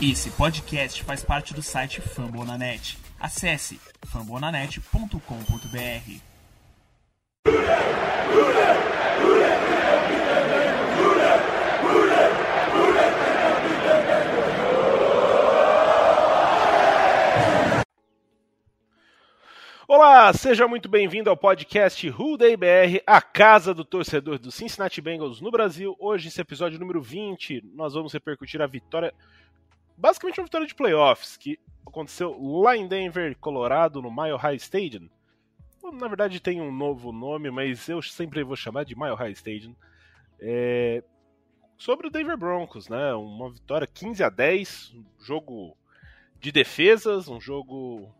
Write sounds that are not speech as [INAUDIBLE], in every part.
Esse podcast faz parte do site Fambonanet. Acesse fambonanet.com.br. Olá, seja muito bem-vindo ao podcast Day BR, a casa do torcedor do Cincinnati Bengals no Brasil. Hoje, esse episódio número 20, nós vamos repercutir a vitória basicamente uma vitória de playoffs que aconteceu lá em Denver, Colorado, no Mile High Stadium. Na verdade tem um novo nome, mas eu sempre vou chamar de Mile High Stadium. É... Sobre o Denver Broncos, né? Uma vitória 15 a 10, um jogo de defesas, um jogo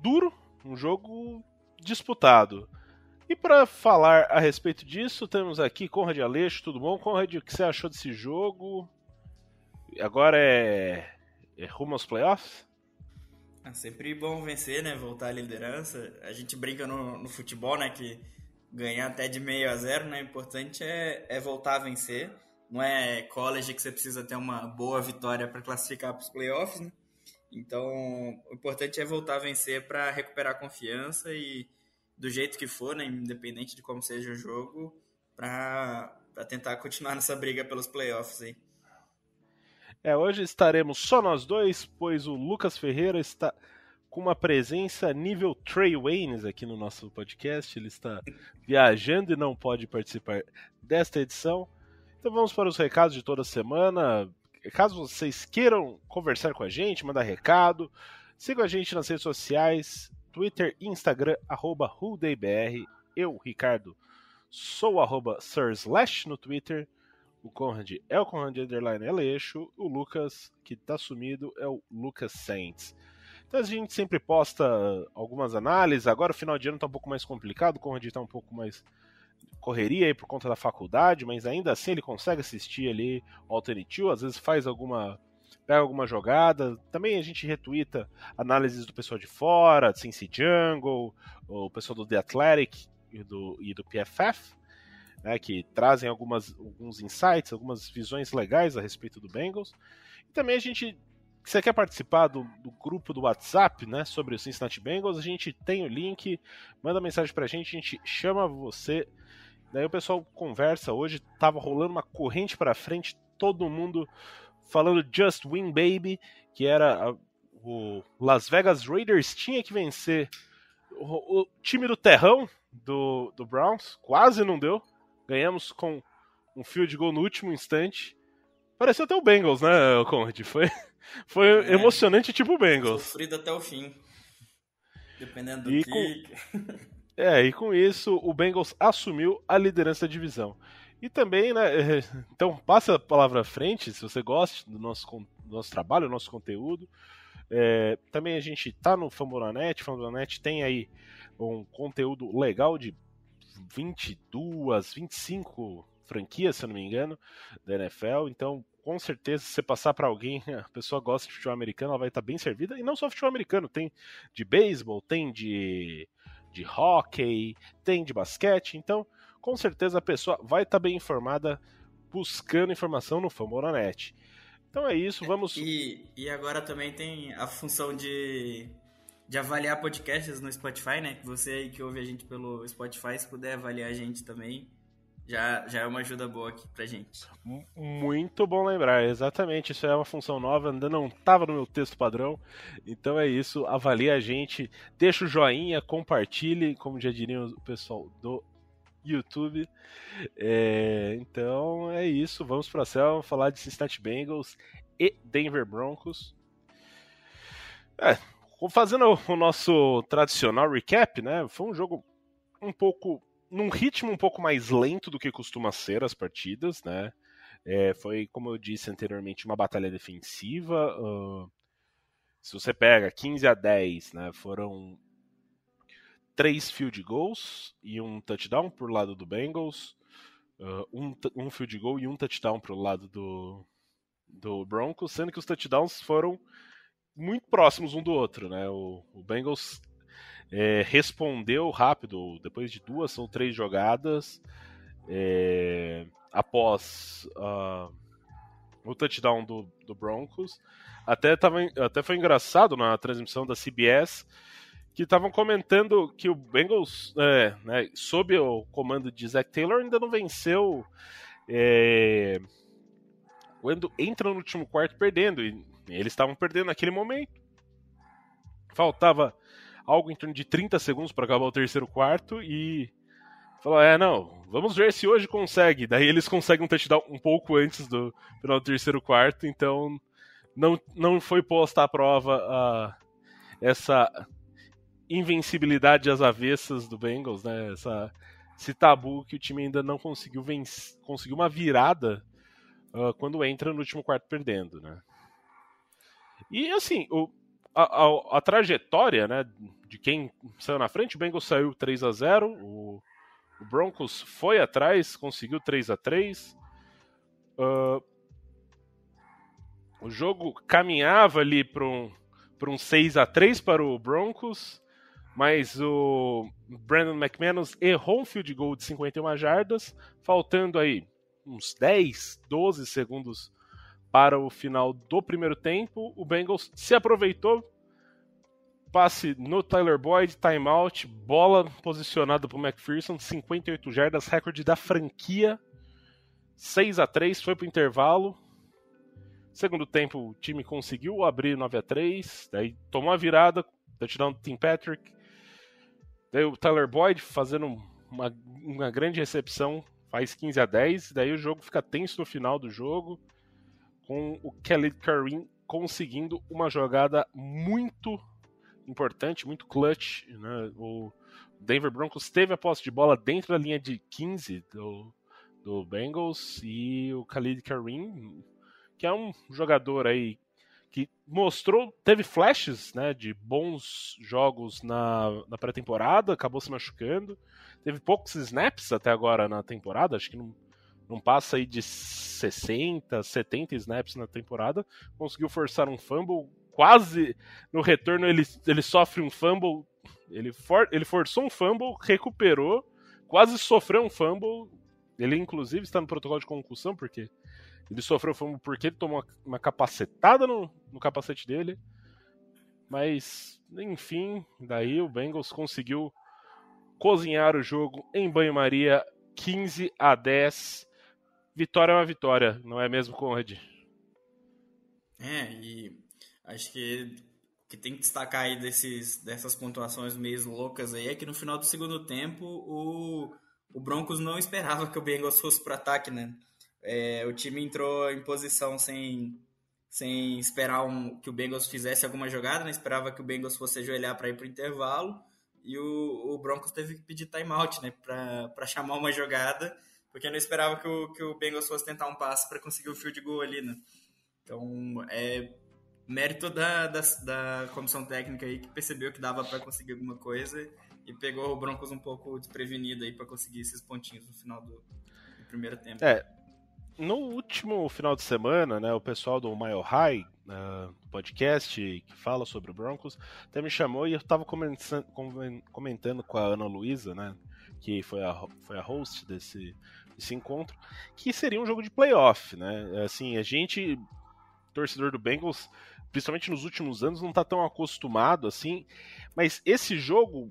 duro, um jogo disputado. E para falar a respeito disso, temos aqui Conrad Aleixo, tudo bom? Conrad, o que você achou desse jogo? Agora é, é rumo aos playoffs? É sempre bom vencer, né? Voltar à liderança. A gente brinca no, no futebol, né? Que ganhar até de meio a zero, né? O importante é, é voltar a vencer. Não é college que você precisa ter uma boa vitória para classificar para os playoffs, né? Então, o importante é voltar a vencer para recuperar a confiança e do jeito que for, né? Independente de como seja o jogo, para tentar continuar nessa briga pelos playoffs aí. É, hoje estaremos só nós dois, pois o Lucas Ferreira está com uma presença nível Trey Waynes aqui no nosso podcast. Ele está viajando e não pode participar desta edição. Então vamos para os recados de toda semana. Caso vocês queiram conversar com a gente, mandar recado, sigam a gente nas redes sociais, Twitter e Instagram, arroba Eu, Ricardo, sou arroba no Twitter. O Conrad é o Conrad Underline Aleixo. O Lucas, que tá sumido, é o Lucas Saints. Então a gente sempre posta algumas análises. Agora o final de ano tá um pouco mais complicado. O Conrad tá um pouco mais correria aí por conta da faculdade, mas ainda assim ele consegue assistir ali o Alternate às vezes faz alguma pega alguma jogada. Também a gente retuita análises do pessoal de fora, de Cincy Jungle, o pessoal do The Athletic e do, e do PFF né, que trazem algumas, alguns insights, algumas visões legais a respeito do Bengals. E também a gente, se você quer participar do, do, grupo do WhatsApp né, sobre o Cincinnati Bengals, a gente tem o link, manda mensagem pra gente, a gente chama você. Daí o pessoal conversa. Hoje tava rolando uma corrente para frente, todo mundo falando Just Win Baby, que era a, o Las Vegas Raiders tinha que vencer o, o time do terrão do, do Browns, quase não deu. Ganhamos com um field goal no último instante. Pareceu até o Bengals, né, Conrad? Foi, [LAUGHS] foi é, emocionante tipo o Bengals. Sofrido até o fim. Dependendo do e com, [LAUGHS] É, e com isso o Bengals assumiu a liderança da divisão. E também, né, [LAUGHS] então passa a palavra à frente, se você gosta do nosso, do nosso trabalho, do nosso conteúdo. É, também a gente tá no Fambonanet, Fambonanet tem aí um conteúdo legal de 22, 25 franquias, se eu não me engano, da NFL. Então, com certeza, se você passar para alguém, [LAUGHS] a pessoa gosta de futebol americano, ela vai estar tá bem servida. E não só futebol americano, tem de beisebol, tem de, de hockey, tem de basquete. Então, com certeza, a pessoa vai estar tá bem informada buscando informação no Fambonanet. Então é isso, vamos. E, e agora também tem a função de de avaliar podcasts no Spotify, né? Você aí que ouve a gente pelo Spotify, se puder avaliar a gente também, já, já é uma ajuda boa aqui pra gente. Muito bom lembrar, exatamente. Isso é uma função nova, ainda não estava no meu texto padrão. Então é isso, avalie a gente, deixa o joinha, compartilhe, como já diriam o pessoal do YouTube. É, então é isso, vamos pra céu falar de Cincinnati Bengals e Denver Broncos. É, Fazendo o nosso tradicional recap, né? Foi um jogo um pouco. num ritmo um pouco mais lento do que costuma ser as partidas, né? É, foi, como eu disse anteriormente, uma batalha defensiva. Uh, se você pega 15 a 10, né? Foram três field goals e um touchdown por lado do Bengals. Uh, um, um field goal e um touchdown pro lado do, do Broncos, sendo que os touchdowns foram muito próximos um do outro, né? O, o Bengals é, respondeu rápido, depois de duas ou três jogadas, é, após uh, o touchdown do, do Broncos. Até, tava, até foi engraçado na transmissão da CBS que estavam comentando que o Bengals, é, né, sob o comando de Zach Taylor, ainda não venceu. É, quando entra no último quarto perdendo, e eles estavam perdendo naquele momento. Faltava algo em torno de 30 segundos para acabar o terceiro quarto e falou: É, não, vamos ver se hoje consegue. Daí eles conseguem um touchdown um pouco antes do final do terceiro quarto, então não, não foi posta à prova a, essa invencibilidade às avessas do Bengals, né? Essa, esse tabu que o time ainda não conseguiu vencer, conseguiu uma virada uh, quando entra no último quarto perdendo, né? E assim, o, a, a, a, trajetória, né, de quem saiu na frente, o Bengals saiu 3 a 0, o, o Broncos foi atrás, conseguiu 3 a 3. Uh, o jogo caminhava ali para um, um 6 a 3 para o Broncos mas o Brandon McManus errou um field goal de 51 jardas, faltando aí uns 10, 12 segundos para o final do primeiro tempo. O Bengals se aproveitou, passe no Tyler Boyd, timeout, bola posicionada para o McPherson, 58 jardas, recorde da franquia. 6 a 3 foi para o intervalo. Segundo tempo, o time conseguiu abrir 9 a 3 daí tomou a virada, touchdown do Tim Patrick. Daí o Tyler Boyd fazendo uma, uma grande recepção, faz 15 a 10, daí o jogo fica tenso no final do jogo, com o Kelly Kareem conseguindo uma jogada muito importante, muito clutch. Né? O Denver Broncos teve a posse de bola dentro da linha de 15 do, do Bengals e o Khalid Kareem, que é um jogador aí que mostrou, teve flashes né, de bons jogos na, na pré-temporada, acabou se machucando. Teve poucos snaps até agora na temporada, acho que não, não passa aí de 60, 70 snaps na temporada. Conseguiu forçar um fumble, quase no retorno ele, ele sofre um fumble, ele, for, ele forçou um fumble, recuperou, quase sofreu um fumble. Ele, inclusive, está no protocolo de concussão, porque ele sofreu fumble porque ele tomou uma capacetada no, no capacete dele. Mas, enfim, daí o Bengals conseguiu cozinhar o jogo em banho-maria 15 a 10. Vitória é uma vitória, não é mesmo, Conrad? É, e acho que que tem que destacar aí desses, dessas pontuações meio loucas aí é que no final do segundo tempo o, o Broncos não esperava que o Bengals fosse para ataque, né? É, o time entrou em posição sem, sem esperar um, que o Bengals fizesse alguma jogada, né? esperava que o Bengals fosse ajoelhar para ir para o intervalo e o, o, Broncos teve que pedir timeout né? para chamar uma jogada, porque não esperava que o, que o Bengals fosse tentar um passe para conseguir o field goal ali. Né? Então, é mérito da, da, da comissão técnica aí que percebeu que dava para conseguir alguma coisa e pegou o Broncos um pouco desprevenido aí para conseguir esses pontinhos no final do, do primeiro tempo. É, no último final de semana, né, o pessoal do Mile High, uh, podcast que fala sobre o Broncos, até me chamou e eu estava comentando com a Ana Luísa, né, que foi a, foi a host desse, desse encontro, que seria um jogo de playoff, né? Assim, a gente, torcedor do Bengals, principalmente nos últimos anos, não está tão acostumado assim, mas esse jogo,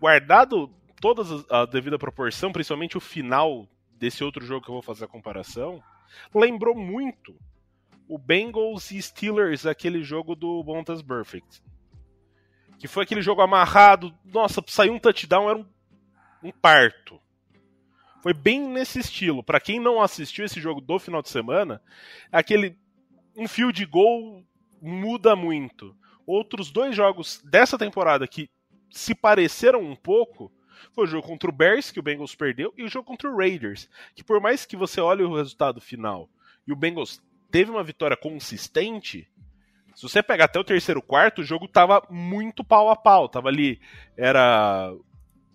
guardado toda a devida proporção, principalmente o final desse outro jogo que eu vou fazer a comparação, lembrou muito o Bengals e Steelers, aquele jogo do Bontas Perfect. Que foi aquele jogo amarrado, nossa, saiu um touchdown, era um, um parto. Foi bem nesse estilo. Para quem não assistiu esse jogo do final de semana, aquele um field goal muda muito. Outros dois jogos dessa temporada que se pareceram um pouco foi o jogo contra o Bears, que o Bengals perdeu, e o jogo contra o Raiders, que por mais que você olhe o resultado final e o Bengals teve uma vitória consistente, se você pegar até o terceiro quarto, o jogo tava muito pau a pau. Tava ali, era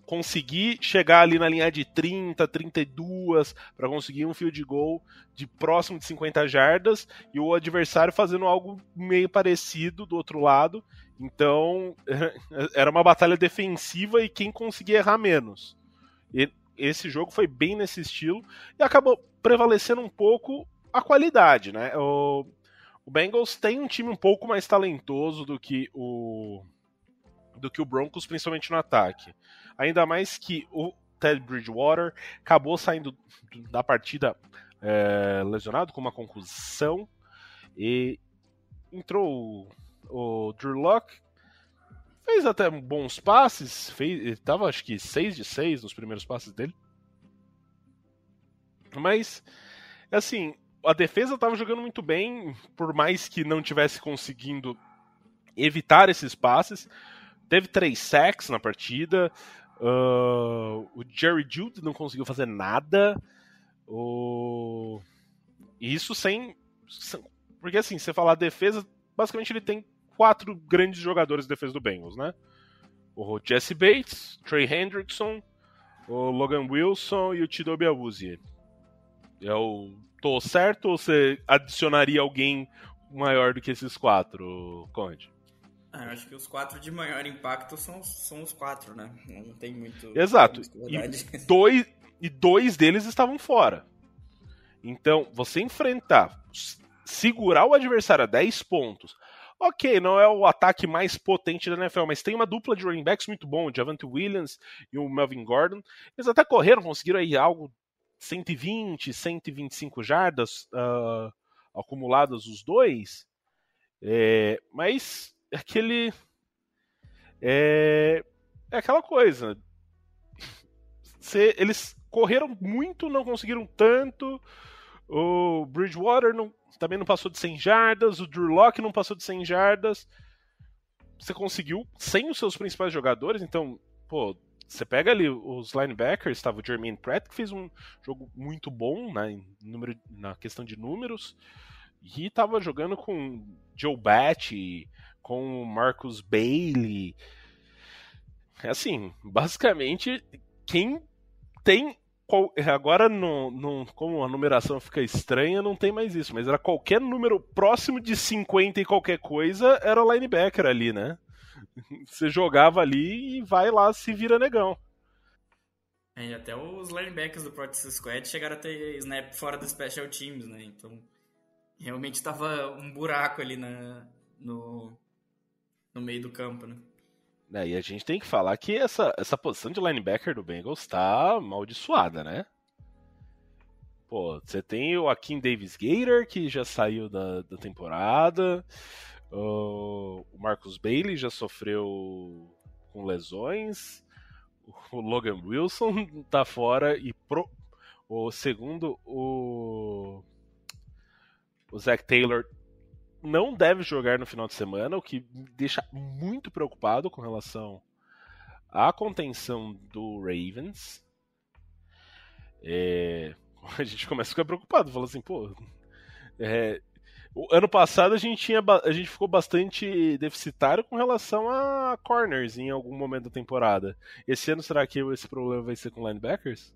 conseguir chegar ali na linha de 30, 32 para conseguir um field goal de próximo de 50 jardas e o adversário fazendo algo meio parecido do outro lado então, [LAUGHS] era uma batalha defensiva e quem conseguia errar menos. E esse jogo foi bem nesse estilo e acabou prevalecendo um pouco a qualidade, né? O, o Bengals tem um time um pouco mais talentoso do que o do que o Broncos, principalmente no ataque. Ainda mais que o Ted Bridgewater acabou saindo da partida é, lesionado com uma concussão e entrou o, o Drew Locke, fez até bons passes, fez, estava acho que 6 de 6 nos primeiros passes dele. Mas, assim, a defesa estava jogando muito bem, por mais que não tivesse conseguindo evitar esses passes. Teve três sacks na partida. Uh, o Jerry Jude não conseguiu fazer nada. O... Isso sem. Porque assim, você falar defesa, basicamente ele tem quatro grandes jogadores de defesa do Bengals, né? O Jesse Bates, Trey Hendrickson, o Logan Wilson e o Tidobi Awuzie. Eu tô certo ou você adicionaria alguém maior do que esses quatro, Conde? Ah, eu acho que os quatro de maior impacto são, são os quatro, né? Não tem muito. Exato. E dois, e dois deles estavam fora. Então, você enfrentar, segurar o adversário a 10 pontos. Ok, não é o ataque mais potente da NFL, mas tem uma dupla de running backs muito bom, o Javante Williams e o Melvin Gordon. Eles até correram, conseguiram aí algo 120, 125 jardas uh, acumuladas os dois. É, mas aquele. É, é aquela coisa. eles correram muito, não conseguiram tanto. O Bridgewater não, também não passou de 100 jardas. O Drew não passou de 100 jardas. Você conseguiu sem os seus principais jogadores, então, pô, você pega ali os linebackers, estava o Jermaine Pratt, que fez um jogo muito bom né, número, na questão de números, e estava jogando com Joe Batty, com Marcus Bailey. Assim, basicamente, quem tem. Agora, no, no, como a numeração fica estranha, não tem mais isso, mas era qualquer número próximo de 50 e qualquer coisa, era o linebacker ali, né? [LAUGHS] Você jogava ali e vai lá, se vira negão. É, até os linebackers do Practice Squad chegaram a ter snap fora do Special Teams, né? Então, realmente estava um buraco ali na, no, no meio do campo, né? É, e a gente tem que falar que essa, essa posição de linebacker do Bengals está amaldiçoada, né? Pô, você tem o Akin Davis Gator, que já saiu da, da temporada. O Marcus Bailey já sofreu com lesões. O Logan Wilson [LAUGHS] tá fora. E pro, o segundo, o, o Zach Taylor não deve jogar no final de semana, o que me deixa muito preocupado com relação à contenção do Ravens. É, [LAUGHS] a gente começa a ficar preocupado, fala assim, pô. É, ano passado a gente, tinha, a gente ficou bastante deficitário com relação a corners em algum momento da temporada. Esse ano será que esse problema vai ser com linebackers?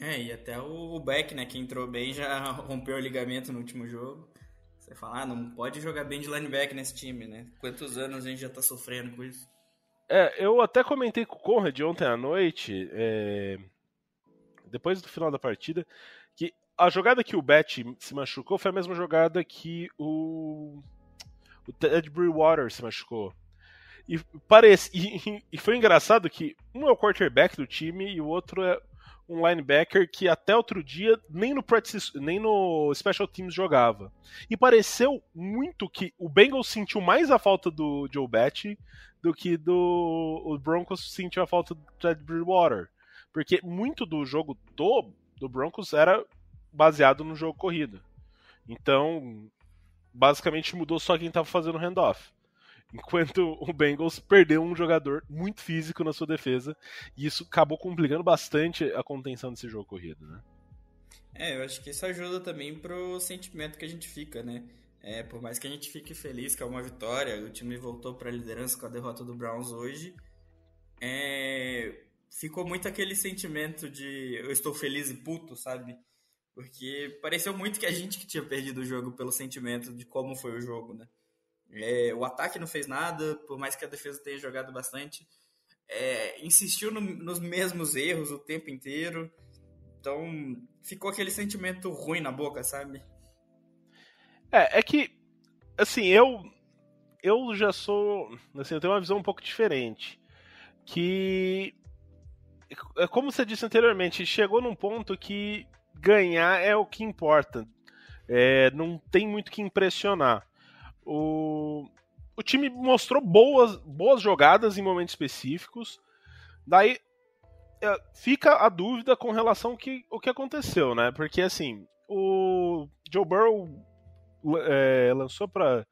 É, e até o Beck, né, que entrou bem, já [LAUGHS] rompeu o ligamento no último jogo. Você fala, ah, não pode jogar bem de linebacker nesse time, né? Quantos anos a gente já tá sofrendo com isso? É, eu até comentei com o Conrad ontem à noite, é... depois do final da partida, que a jogada que o Bet se machucou foi a mesma jogada que o, o Ted Bridgewater se machucou. E, parece... E, e foi engraçado que um é o quarterback do time e o outro é um linebacker que até outro dia nem no practice, nem no special teams jogava. E pareceu muito que o Bengals sentiu mais a falta do Joe Batty do que do o Broncos sentiu a falta do Ted Bridgewater, porque muito do jogo do do Broncos era baseado no jogo corrido. Então, basicamente mudou só quem estava fazendo handoff [LAUGHS] enquanto o Bengals perdeu um jogador muito físico na sua defesa, e isso acabou complicando bastante a contenção desse jogo corrido, né? É, eu acho que isso ajuda também pro sentimento que a gente fica, né? É, por mais que a gente fique feliz que é uma vitória, o time voltou para a liderança com a derrota do Browns hoje, é, ficou muito aquele sentimento de eu estou feliz e puto, sabe? Porque pareceu muito que a gente que tinha perdido o jogo pelo sentimento de como foi o jogo, né? É, o ataque não fez nada, por mais que a defesa tenha jogado bastante. É, insistiu no, nos mesmos erros o tempo inteiro. Então ficou aquele sentimento ruim na boca, sabe? É, é que, assim, eu eu já sou, assim, eu tenho uma visão um pouco diferente, que é como você disse anteriormente, chegou num ponto que ganhar é o que importa. É, não tem muito que impressionar. O, o time mostrou boas, boas jogadas em momentos específicos. Daí é, fica a dúvida com relação ao que, o que aconteceu, né? Porque assim, o Joe Burrow é, lançou para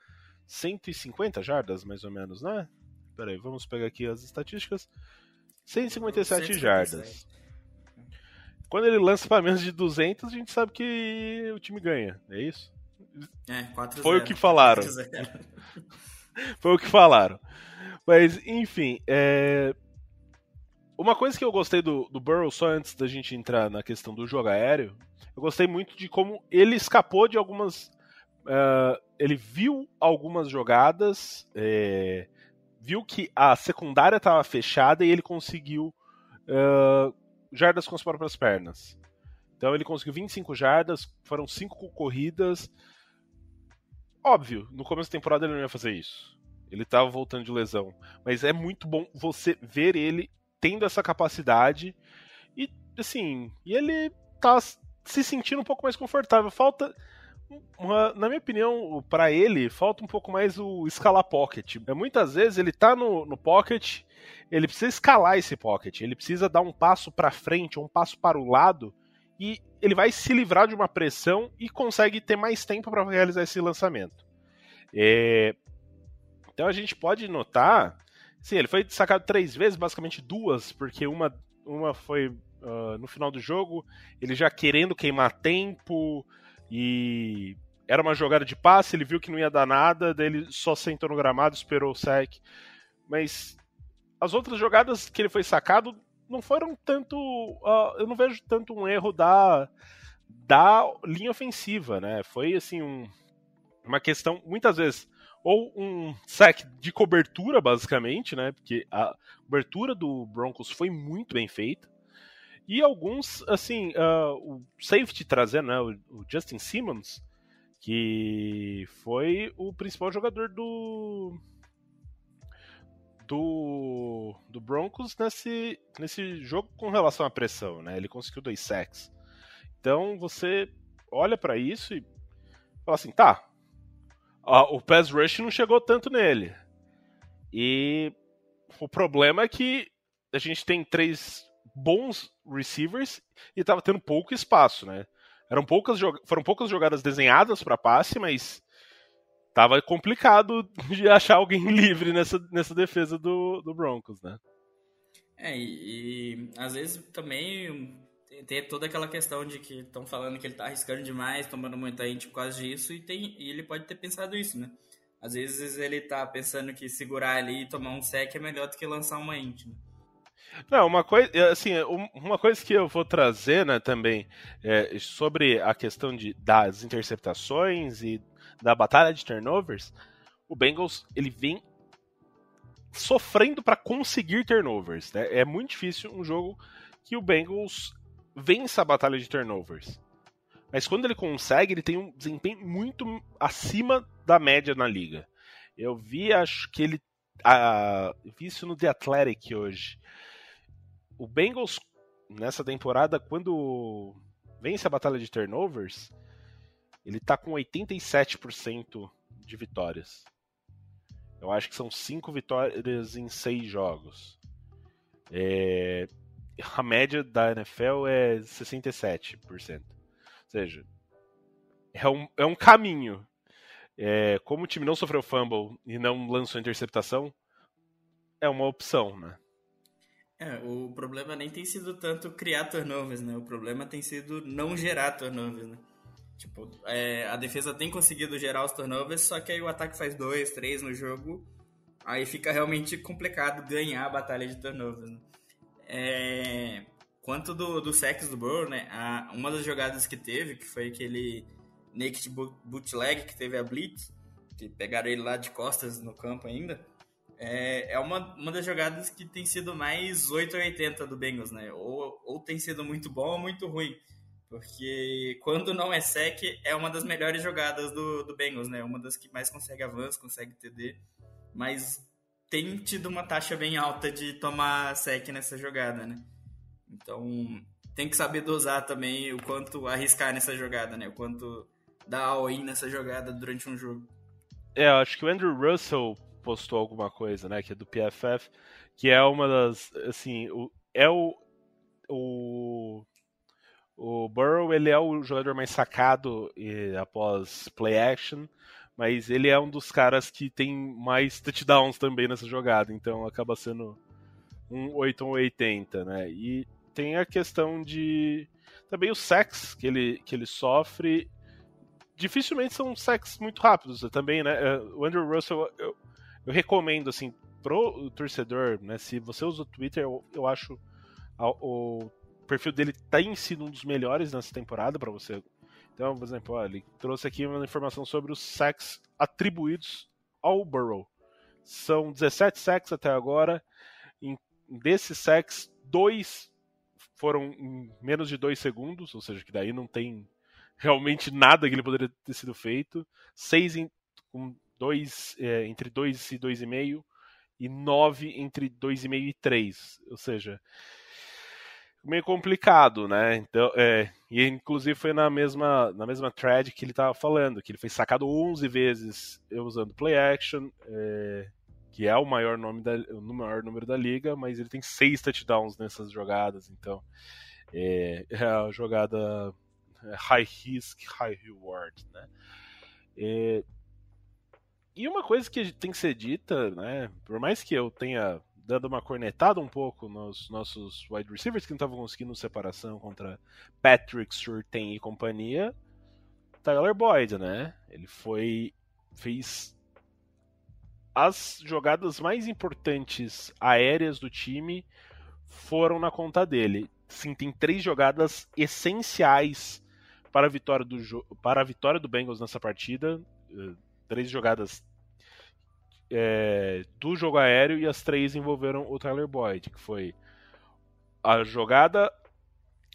150 jardas, mais ou menos, né? Peraí, vamos pegar aqui as estatísticas. 157 jardas. Quando ele lança para menos de 200, a gente sabe que o time ganha, é isso? É, 4 Foi o que falaram. [LAUGHS] Foi o que falaram. Mas, enfim, é... uma coisa que eu gostei do, do Burrow, só antes da gente entrar na questão do jogo aéreo, eu gostei muito de como ele escapou de algumas. Uh, ele viu algumas jogadas, é, viu que a secundária estava fechada e ele conseguiu uh, jardas com as próprias pernas. Então ele conseguiu 25 jardas, foram 5 corridas. Óbvio, no começo da temporada ele não ia fazer isso. Ele estava voltando de lesão. Mas é muito bom você ver ele tendo essa capacidade. E, assim, e ele tá se sentindo um pouco mais confortável. Falta uma, na minha opinião, para ele, falta um pouco mais o escalar pocket. É, muitas vezes ele tá no, no pocket, ele precisa escalar esse pocket, ele precisa dar um passo para frente, um passo para o lado, e ele vai se livrar de uma pressão e consegue ter mais tempo para realizar esse lançamento. É... Então a gente pode notar, sim, ele foi sacado três vezes, basicamente duas, porque uma, uma foi uh, no final do jogo, ele já querendo queimar tempo, e era uma jogada de passe, ele viu que não ia dar nada, daí ele só sentou no gramado, esperou o sec. Mas as outras jogadas que ele foi sacado não foram tanto. Uh, eu não vejo tanto um erro da, da linha ofensiva, né? Foi assim um, uma questão, muitas vezes, ou um sec de cobertura, basicamente, né? Porque a cobertura do Broncos foi muito bem feita. E alguns, assim, uh, o safety trazendo, né, o, Justin Simmons, que foi o principal jogador do do, do Broncos nesse, nesse jogo com relação à pressão, né? Ele conseguiu dois sacks. Então você olha para isso e fala assim, tá, o pass rush não chegou tanto nele. E o problema é que a gente tem três bons receivers e estava tendo pouco espaço, né? Eram poucas, foram poucas jogadas desenhadas para passe, mas tava complicado de achar alguém [LAUGHS] livre nessa, nessa defesa do, do Broncos, né? É, e, e às vezes também tem toda aquela questão de que estão falando que ele tá arriscando demais, tomando muita gente por causa disso, e, tem, e ele pode ter pensado isso, né? Às vezes ele tá pensando que segurar ali e tomar um sec é melhor do que lançar uma int, né? Não, uma coisa, assim, uma coisa que eu vou trazer, né, também, é, sobre a questão de, das interceptações e da batalha de turnovers, o Bengals, ele vem sofrendo para conseguir turnovers, né? É muito difícil um jogo que o Bengals vença a batalha de turnovers. Mas quando ele consegue, ele tem um desempenho muito acima da média na liga. Eu vi, acho que ele. Vi isso no The Athletic hoje o Bengals nessa temporada, quando vence a batalha de turnovers, ele tá com 87% de vitórias. Eu acho que são 5 vitórias em 6 jogos. É... A média da NFL é 67%. Ou seja, é um, é um caminho. É... Como o time não sofreu fumble e não lançou interceptação, é uma opção, né? É, o problema nem tem sido tanto criar turnovers, né? O problema tem sido não gerar turnovers, né? Tipo, é, a defesa tem conseguido gerar os turnovers, só que aí o ataque faz dois, três no jogo, aí fica realmente complicado ganhar a batalha de turnovers. Né? É, quanto do, do sex do Burrow, né? A, uma das jogadas que teve, que foi aquele naked bootleg que teve a blitz, que pegaram ele lá de costas no campo ainda, é, é uma, uma das jogadas que tem sido mais 8 ou 80 do Bengals, né? Ou, ou tem sido muito bom ou muito ruim. Porque quando não é sec, é uma das melhores jogadas do, do Bengals, né? Uma das que mais consegue avanço, consegue TD. Mas tem tido uma taxa bem alta de tomar sec nessa jogada, né? Então tem que saber dosar também o quanto arriscar nessa jogada, né? O quanto dar all-in nessa jogada durante um jogo. É, acho que o Andrew Russell postou alguma coisa, né? Que é do PFF, que é uma das. Assim, o, é o. O o Burrow ele é o jogador mais sacado e, após play action, mas ele é um dos caras que tem mais touchdowns também nessa jogada, então acaba sendo um 8 ou 80, né? E tem a questão de também os sacks que ele, que ele sofre. Dificilmente são sacks muito rápidos também, né? É, o Andrew Russell, eu, eu recomendo, assim, pro torcedor, né? Se você usa o Twitter, eu, eu acho o o perfil dele tem sido um dos melhores nessa temporada para você. Então, por exemplo, ó, ele trouxe aqui uma informação sobre os sacks atribuídos ao Burrow. São 17 sacks até agora. Em, desses sacks, dois foram em menos de dois segundos, ou seja, que daí não tem realmente nada que ele poderia ter sido feito. Seis em, dois, é, entre 2 e 2,5 e nove entre 2,5 e 3. Ou seja, meio complicado, né? Então, é, e inclusive foi na mesma, na mesma thread que ele estava falando, que ele foi sacado 11 vezes usando play action, é, que é o maior, nome da, o maior número da liga, mas ele tem seis touchdowns nessas jogadas, então é, é a jogada high risk, high reward, né? É, e uma coisa que tem que ser dita, né? Por mais que eu tenha dando uma cornetada um pouco nos nossos wide receivers que não estavam conseguindo separação contra Patrick Surtain e companhia. Tyler Boyd, né? Ele foi fez as jogadas mais importantes aéreas do time foram na conta dele. Sim, tem três jogadas essenciais para a vitória do para a vitória do Bengals nessa partida. Eh, três jogadas é, do jogo aéreo e as três envolveram o Tyler Boyd, que foi a jogada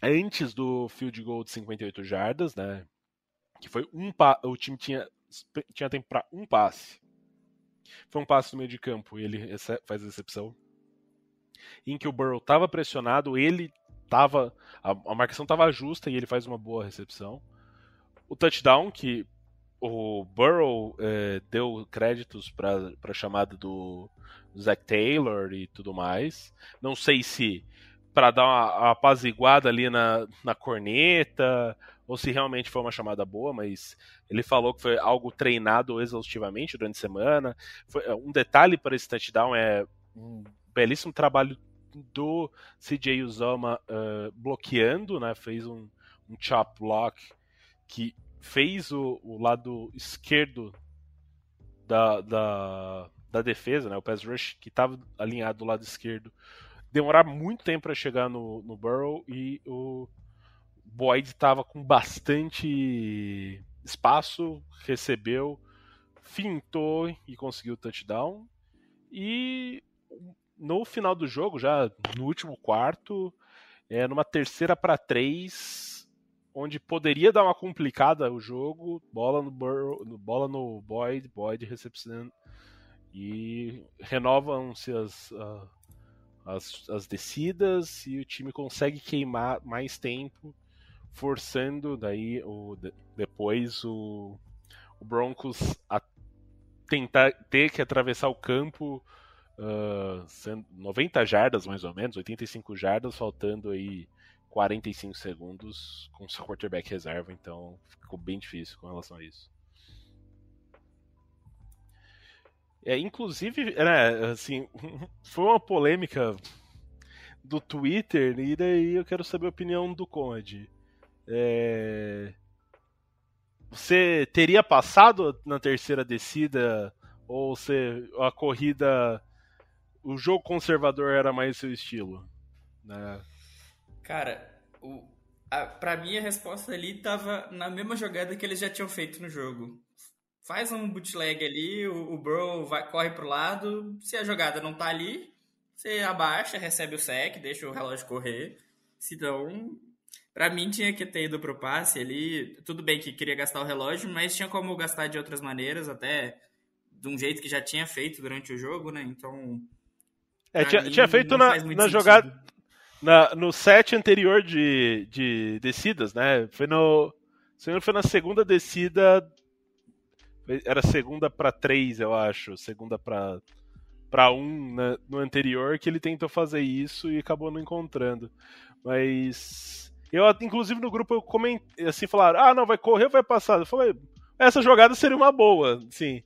antes do field goal de 58 jardas, né? Que foi um pa o time tinha tinha tempo para um passe. Foi um passe no meio de campo e ele faz a recepção. Em que o Burrow estava pressionado, ele tava a, a marcação estava justa e ele faz uma boa recepção. O touchdown que o Burrow é, deu créditos para a chamada do Zach Taylor e tudo mais. Não sei se para dar uma, uma apaziguada ali na, na corneta ou se realmente foi uma chamada boa, mas ele falou que foi algo treinado exaustivamente durante a semana. Foi, um detalhe para esse touchdown é um belíssimo trabalho do CJ Uzoma uh, bloqueando, né? Fez um, um chop block que fez o, o lado esquerdo da, da, da, defesa, né, o pass rush, que estava alinhado do lado esquerdo, demorar muito tempo para chegar no, no Burrow e o Boyd estava com bastante espaço, recebeu, fintou e conseguiu o touchdown. E no final do jogo, já no último quarto, é, numa terceira para três, onde poderia dar uma complicada o jogo, bola no Burrow, bola no Boyd, Boyd recepcionando e renovam-se as, uh, as, as descidas e o time consegue queimar mais tempo, forçando daí o, depois o, o Broncos a tentar ter que atravessar o campo uh, 90 jardas mais ou menos, 85 jardas, faltando aí 45 segundos com seu quarterback reserva, então ficou bem difícil com relação a isso. É, inclusive, né, assim, [LAUGHS] foi uma polêmica do Twitter, e daí eu quero saber a opinião do Conde. É... Você teria passado na terceira descida ou se a corrida, o jogo conservador era mais seu estilo? Né? Cara, o, a, pra mim a resposta ali tava na mesma jogada que eles já tinham feito no jogo. Faz um bootleg ali, o, o bro vai, corre pro lado, se a jogada não tá ali, você abaixa, recebe o sec, deixa o relógio correr. Se não, Pra mim tinha que ter ido pro passe ali. Tudo bem que queria gastar o relógio, mas tinha como gastar de outras maneiras, até de um jeito que já tinha feito durante o jogo, né? Então. É, tinha, tinha, feito na, na jogada. Na, no set anterior de, de descidas, né? Foi no. Se foi na segunda descida. Era segunda para três, eu acho. Segunda para para um né, no anterior que ele tentou fazer isso e acabou não encontrando. Mas eu, inclusive, no grupo eu comentei assim, falaram: ah, não, vai correr ou vai passar? Eu falei: essa jogada seria uma boa, sim.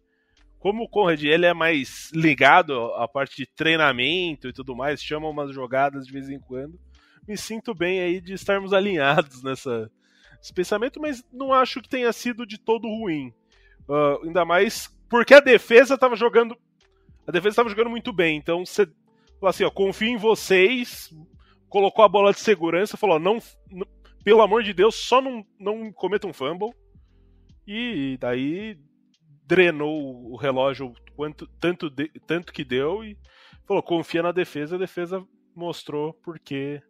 Como o Conrad ele é mais ligado à parte de treinamento e tudo mais, chama umas jogadas de vez em quando. Me sinto bem aí de estarmos alinhados nessa esse pensamento, mas não acho que tenha sido de todo ruim. Uh, ainda mais porque a defesa estava jogando. A defesa estava jogando muito bem. Então você falou assim, ó, confio em vocês, colocou a bola de segurança, falou: não, não pelo amor de Deus, só não, não cometa um fumble. E daí drenou o relógio quanto, tanto, de, tanto que deu e falou: confia na defesa. A defesa mostrou porque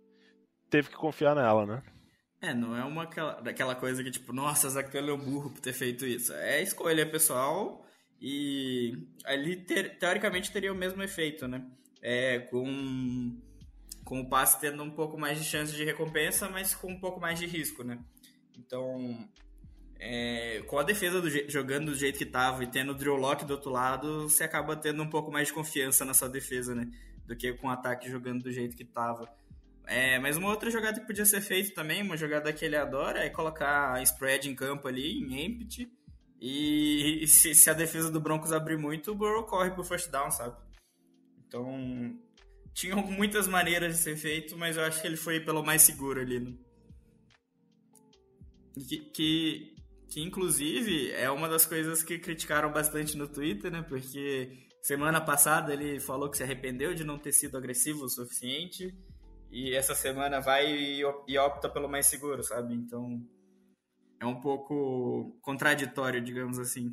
teve que confiar nela, né? É, não é uma daquela coisa que tipo, nossa, Taylor é burro por ter feito isso. É escolha pessoal e ali ter, teoricamente teria o mesmo efeito, né? É, com com o passe tendo um pouco mais de chance de recompensa, mas com um pouco mais de risco, né? Então, é, com a defesa do, jogando do jeito que estava e tendo o Drew Lock do outro lado, você acaba tendo um pouco mais de confiança na sua defesa, né? Do que com o ataque jogando do jeito que estava. É, mas uma outra jogada que podia ser feita também, uma jogada que ele adora, é colocar a spread em campo ali, em empty, e se, se a defesa do Broncos abrir muito, o Burrow corre pro first down, sabe? Então, tinham [LAUGHS] muitas maneiras de ser feito, mas eu acho que ele foi pelo mais seguro ali. Né? Que, que, que, inclusive, é uma das coisas que criticaram bastante no Twitter, né? Porque semana passada ele falou que se arrependeu de não ter sido agressivo o suficiente. E essa semana vai e, opta pelo mais seguro, sabe? Então é um pouco contraditório, digamos assim.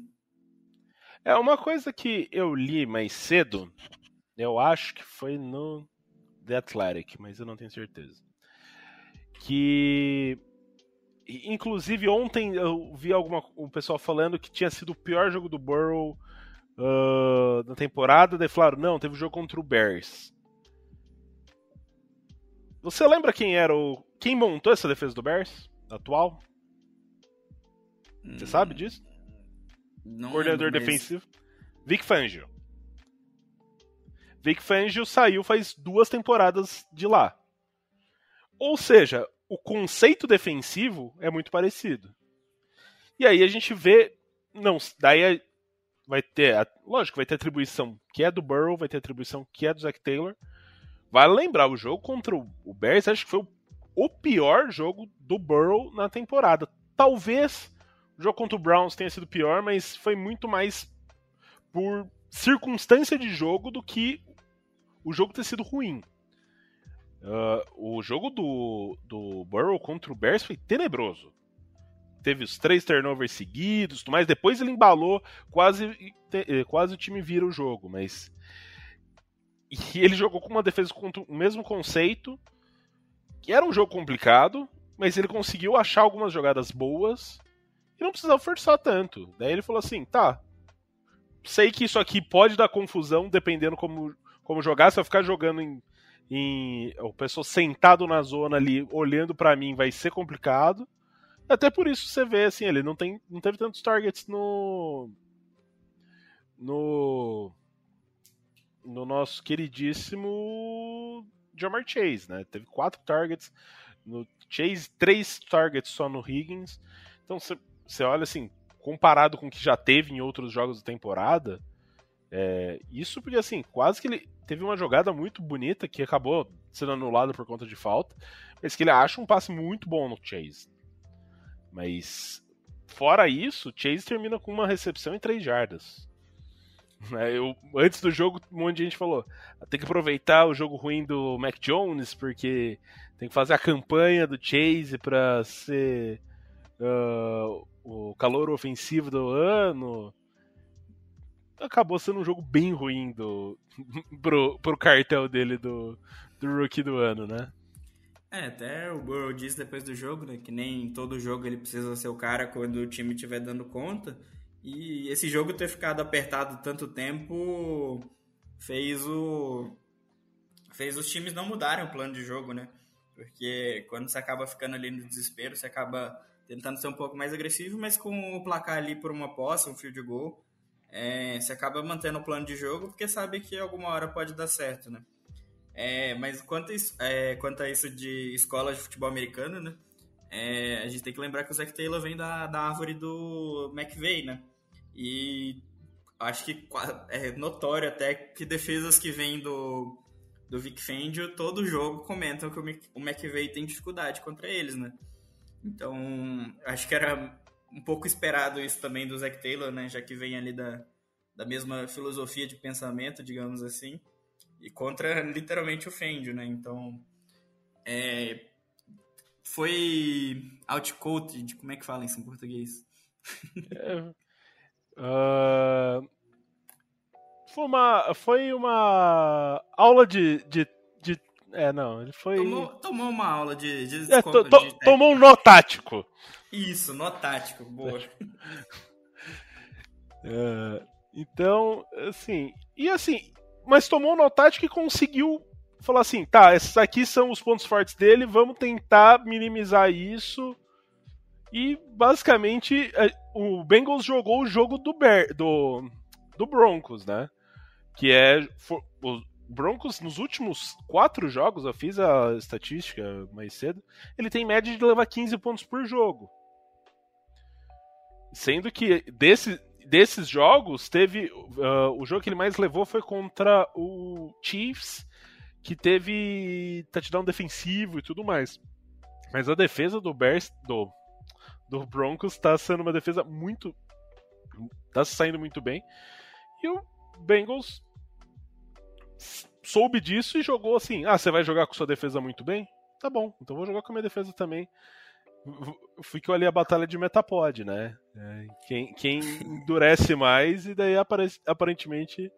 É uma coisa que eu li mais cedo eu acho que foi no The Athletic, mas eu não tenho certeza. Que. Inclusive, ontem eu vi alguma, um pessoal falando que tinha sido o pior jogo do Burrow uh, na temporada. Daí falaram: não, teve um jogo contra o Bears. Você lembra quem era o. Quem montou essa defesa do Bears? Atual? Você hum, sabe disso? Não Coordenador defensivo. Vic Fangio. Vic Fangio saiu faz duas temporadas de lá. Ou seja, o conceito defensivo é muito parecido. E aí a gente vê. Não, daí vai ter. Lógico, vai ter atribuição que é do Burrow, vai ter atribuição que é do Zach Taylor. Vale lembrar, o jogo contra o Bears acho que foi o pior jogo do Burrow na temporada. Talvez o jogo contra o Browns tenha sido pior, mas foi muito mais por circunstância de jogo do que o jogo ter sido ruim. Uh, o jogo do, do Burrow contra o Bears foi tenebroso. Teve os três turnovers seguidos, mas depois ele embalou, quase, eh, quase o time vira o jogo, mas e [LAUGHS] ele jogou com uma defesa com o mesmo conceito, que era um jogo complicado, mas ele conseguiu achar algumas jogadas boas e não precisava forçar tanto. Daí ele falou assim: tá, sei que isso aqui pode dar confusão dependendo como como jogar, se eu ficar jogando em, em o pessoal sentado na zona ali olhando para mim vai ser complicado. Até por isso você vê assim, ele não tem não teve tantos targets no no no nosso queridíssimo Jamar Chase, né? Teve quatro targets no Chase, três targets só no Higgins. Então você olha assim, comparado com o que já teve em outros jogos da temporada, é, isso porque assim, quase que ele teve uma jogada muito bonita que acabou sendo anulada por conta de falta, mas que ele acha um passe muito bom no Chase. Mas fora isso, Chase termina com uma recepção em 3 jardas. [LAUGHS] É, eu, antes do jogo, um monte de gente falou: tem que aproveitar o jogo ruim do Mac Jones, porque tem que fazer a campanha do Chase para ser uh, o calor ofensivo do ano acabou sendo um jogo bem ruim do, [LAUGHS] pro, pro cartel dele do, do rookie do ano, né? É, até o Burrow disse depois do jogo, né, que nem todo jogo ele precisa ser o cara quando o time estiver dando conta. E esse jogo ter ficado apertado tanto tempo fez o fez os times não mudarem o plano de jogo, né? Porque quando você acaba ficando ali no desespero, você acaba tentando ser um pouco mais agressivo, mas com o placar ali por uma posse, um field goal, é, você acaba mantendo o plano de jogo porque sabe que alguma hora pode dar certo, né? É, mas quanto a, isso, é, quanto a isso de escola de futebol americano, né? É, a gente tem que lembrar que o Zac Taylor vem da, da árvore do McVeigh, né? E acho que é notório até que defesas que vêm do, do Vic Fangio, todo jogo comentam que o McVeigh tem dificuldade contra eles, né? Então, acho que era um pouco esperado isso também do Zac Taylor, né? Já que vem ali da, da mesma filosofia de pensamento, digamos assim e contra literalmente o Fendio, né? Então, é, foi outcoated, como é que fala isso em português? [LAUGHS] é, uh, foi uma foi uma aula de, de, de é não ele foi tomou, tomou uma aula de, de, é, to, to, de tomou um nó tático isso nó tático boa uh, [LAUGHS] então assim e assim mas tomou um tático e conseguiu falar assim, tá, esses aqui são os pontos fortes dele, vamos tentar minimizar isso. E basicamente é, o Bengals jogou o jogo do do, do Broncos, né? Que é for, o Broncos nos últimos quatro jogos, eu fiz a estatística mais cedo, ele tem média de levar 15 pontos por jogo. Sendo que desse, desses jogos, teve. Uh, o jogo que ele mais levou foi contra o Chiefs, que teve touchdown defensivo e tudo mais. Mas a defesa do Bears, do, do Broncos, está sendo uma defesa muito. está saindo muito bem. E o Bengals soube disso e jogou assim: ah, você vai jogar com sua defesa muito bem? Tá bom, então vou jogar com a minha defesa também [LAUGHS] ficou ali a batalha de Metapod, né? É, quem, quem endurece mais, e daí aparentemente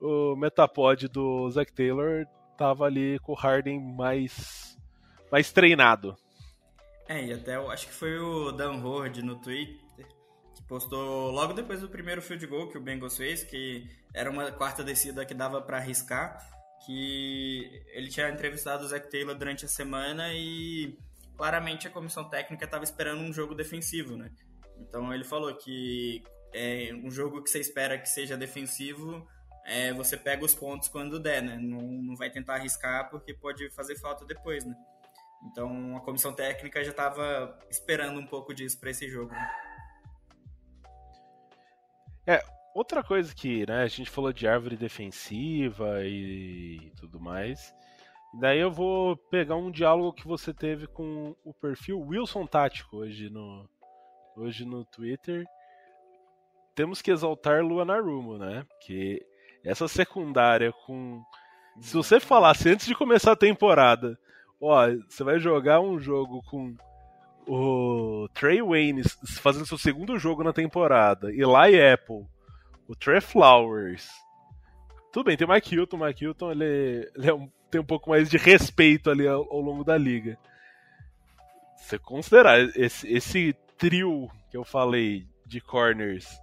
o Metapod do Zack Taylor tava ali com o Harden mais, mais treinado. É, e até eu acho que foi o Dan Horde no Twitter que postou logo depois do primeiro field goal que o Bengals fez, que era uma quarta descida que dava para arriscar, que ele tinha entrevistado o Zack Taylor durante a semana e claramente a comissão técnica estava esperando um jogo defensivo, né? Então ele falou que é um jogo que você espera que seja defensivo, é, você pega os pontos quando der, né? Não, não vai tentar arriscar porque pode fazer falta depois, né? Então a comissão técnica já estava esperando um pouco disso para esse jogo. Né? É, outra coisa que, né, a gente falou de árvore defensiva e tudo mais. Daí eu vou pegar um diálogo que você teve com o perfil Wilson Tático hoje no, hoje no Twitter. Temos que exaltar Lua Narumo, né? Que essa secundária com. Se você falasse antes de começar a temporada, ó, você vai jogar um jogo com o Trey Wayne fazendo seu segundo jogo na temporada, Eli Apple, o Trey Flowers. Tudo bem, tem o Mike Hilton, o Mike Hilton ele, ele é um tem um pouco mais de respeito ali ao, ao longo da liga. Você considerar esse, esse trio que eu falei de corners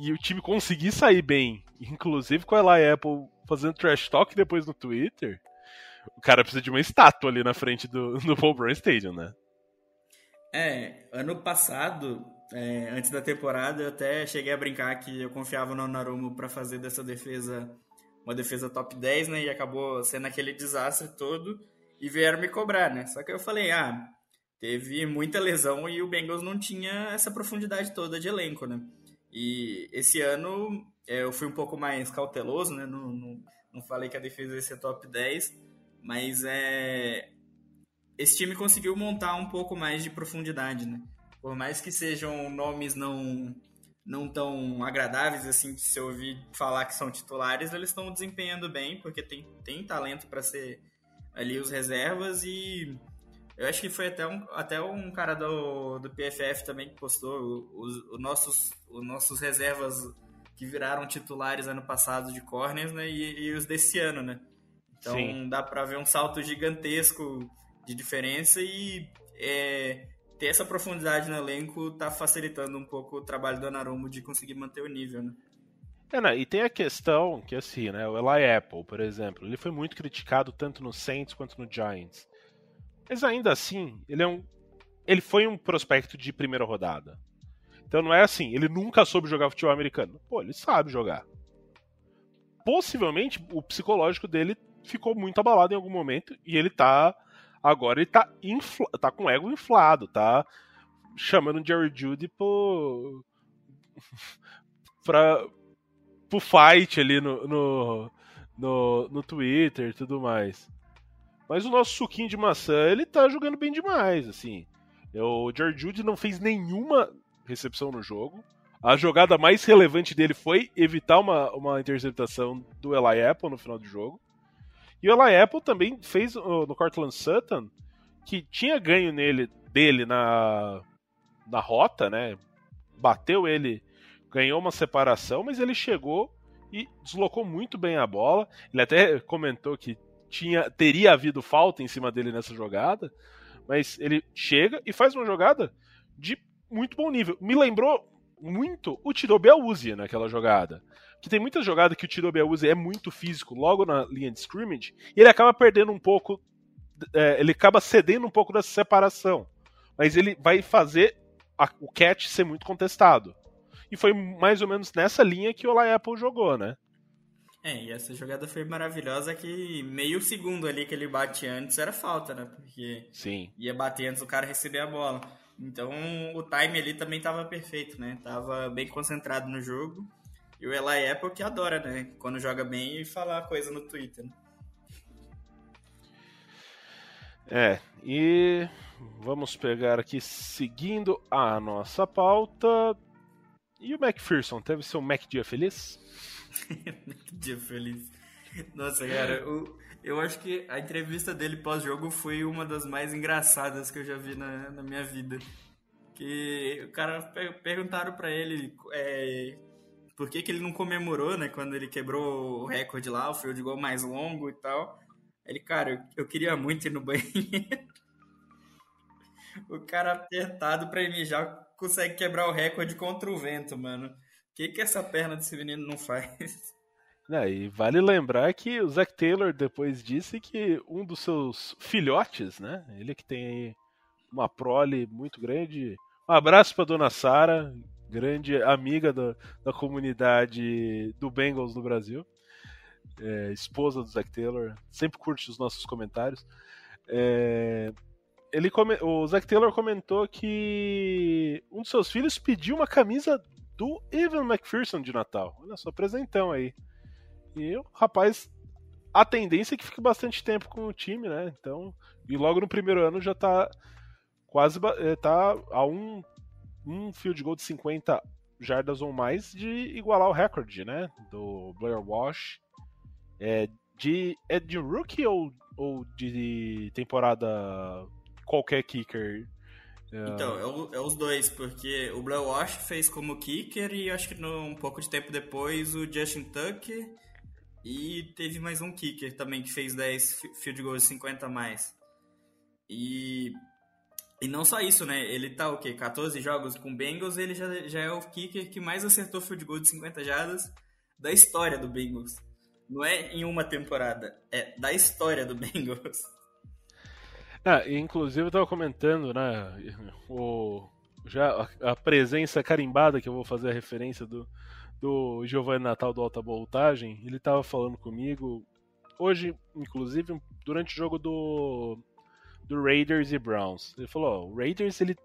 e o time conseguir sair bem, inclusive com a Eli Apple fazendo trash talk depois no Twitter, o cara precisa de uma estátua ali na frente do, do Paul Brown Stadium, né? É, ano passado, é, antes da temporada, eu até cheguei a brincar que eu confiava no Narumo para fazer dessa defesa uma defesa top 10, né? E acabou sendo aquele desastre todo e vieram me cobrar, né? Só que eu falei, ah, teve muita lesão e o Bengals não tinha essa profundidade toda de elenco, né? E esse ano é, eu fui um pouco mais cauteloso, né? Não, não, não falei que a defesa ia ser top 10, mas é, esse time conseguiu montar um pouco mais de profundidade, né? Por mais que sejam nomes não não tão agradáveis assim de se ouvir falar que são titulares, eles estão desempenhando bem, porque tem, tem talento para ser ali os reservas e eu acho que foi até um, até um cara do, do PFF também que postou os, os, nossos, os nossos reservas que viraram titulares ano passado de corners, né, e, e os desse ano, né? Então Sim. dá para ver um salto gigantesco de diferença e é, ter essa profundidade no elenco tá facilitando um pouco o trabalho do Anarumo de conseguir manter o nível, né? É, não, e tem a questão que, assim, né, o Eli Apple, por exemplo, ele foi muito criticado tanto no Saints quanto no Giants. Mas ainda assim, ele é um. Ele foi um prospecto de primeira rodada. Então não é assim, ele nunca soube jogar futebol americano. Pô, ele sabe jogar. Possivelmente o psicológico dele ficou muito abalado em algum momento e ele tá. Agora ele tá, infla, tá com o ego inflado, tá chamando o Jerry Judy pro. [LAUGHS] pra, pro fight ali no, no, no, no Twitter e tudo mais. Mas o nosso suquinho de maçã, ele tá jogando bem demais, assim. O George Judy não fez nenhuma recepção no jogo. A jogada mais relevante dele foi evitar uma, uma interceptação do Eli Apple no final do jogo. E o Eli Apple também fez no Cortland Sutton, que tinha ganho nele dele na, na rota, né? Bateu ele, ganhou uma separação, mas ele chegou e deslocou muito bem a bola. Ele até comentou que tinha teria havido falta em cima dele nessa jogada, mas ele chega e faz uma jogada de muito bom nível. Me lembrou muito o Tidobe Awuzie naquela jogada. Que tem muita jogada que o Tidobe Awuzie é muito físico logo na linha de scrimmage e ele acaba perdendo um pouco, é, ele acaba cedendo um pouco dessa separação. Mas ele vai fazer a, o catch ser muito contestado. E foi mais ou menos nessa linha que o Olay Apple jogou, né? É, e essa jogada foi maravilhosa que meio segundo ali que ele bate antes era falta, né? Porque Sim. ia bater antes do cara receber a bola. Então o time ali também estava perfeito, né? Tava bem concentrado no jogo. E o Eli Apple que adora, né? Quando joga bem e falar coisa no Twitter. Né? É, e vamos pegar aqui seguindo a nossa pauta. E o McPherson, teve seu Mac dia feliz? [LAUGHS] Dia feliz. Nossa, cara, eu, eu acho que a entrevista dele pós-jogo foi uma das mais engraçadas que eu já vi na, na minha vida. Que o cara perguntaram para ele é, por que, que ele não comemorou, né, quando ele quebrou o recorde lá, o field goal mais longo e tal. Ele, cara, eu, eu queria muito ir no [LAUGHS] banheiro. o cara apertado pra já consegue quebrar o recorde contra o vento, mano que, que essa perna desse menino não faz? É, e vale lembrar que o Zac Taylor depois disse que um dos seus filhotes, né? Ele que tem uma prole muito grande. Um abraço para dona Sara, grande amiga da, da comunidade do Bengals no Brasil. É, esposa do Zac Taylor, sempre curte os nossos comentários. É, ele o Zac Taylor comentou que um dos seus filhos pediu uma camisa do Evan McPherson de Natal. Olha só, presentão aí. E o rapaz, a tendência é que fique bastante tempo com o time, né? Então, e logo no primeiro ano já tá quase eh, tá a um, um field goal de 50 jardas ou mais de igualar o recorde, né? Do Blair Walsh. É de, é de rookie ou, ou de temporada qualquer kicker então, é, é, os dois, porque o Blair Wash fez como kicker e acho que no, um pouco de tempo depois o Justin Tucker e teve mais um kicker também que fez 10 field goals 50 a mais. E, e não só isso, né? Ele tá o quê? 14 jogos com Bengals, ele já, já é o kicker que mais acertou field goal de 50 jardas da história do Bengals. Não é em uma temporada, é da história do [LAUGHS] Bengals. Ah, inclusive eu tava comentando, né? O, já a, a, presença carimbada que eu vou fazer a referência do, do Giovanni Natal do Alta Voltagem, ele tava falando comigo hoje, inclusive, durante o jogo do, do Raiders e Browns. Ele falou: ó, o Raiders ele,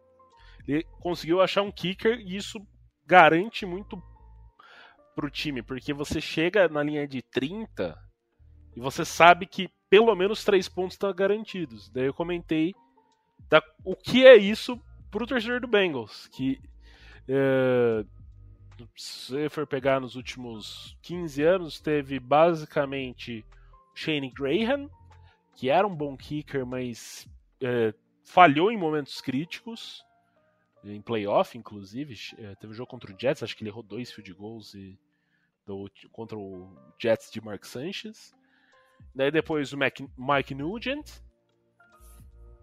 ele conseguiu achar um kicker e isso garante muito pro time, porque você chega na linha de 30 e você sabe que pelo menos três pontos estão tá garantidos. Daí eu comentei da, o que é isso pro torcedor do Bengals, que é, se você for pegar nos últimos 15 anos, teve basicamente Shane Graham, que era um bom kicker, mas é, falhou em momentos críticos, em playoff, inclusive. É, teve um jogo contra o Jets, acho que ele errou dois field goals e, do, contra o Jets de Mark Sanchez. Daí depois o Mac, Mike Nugent.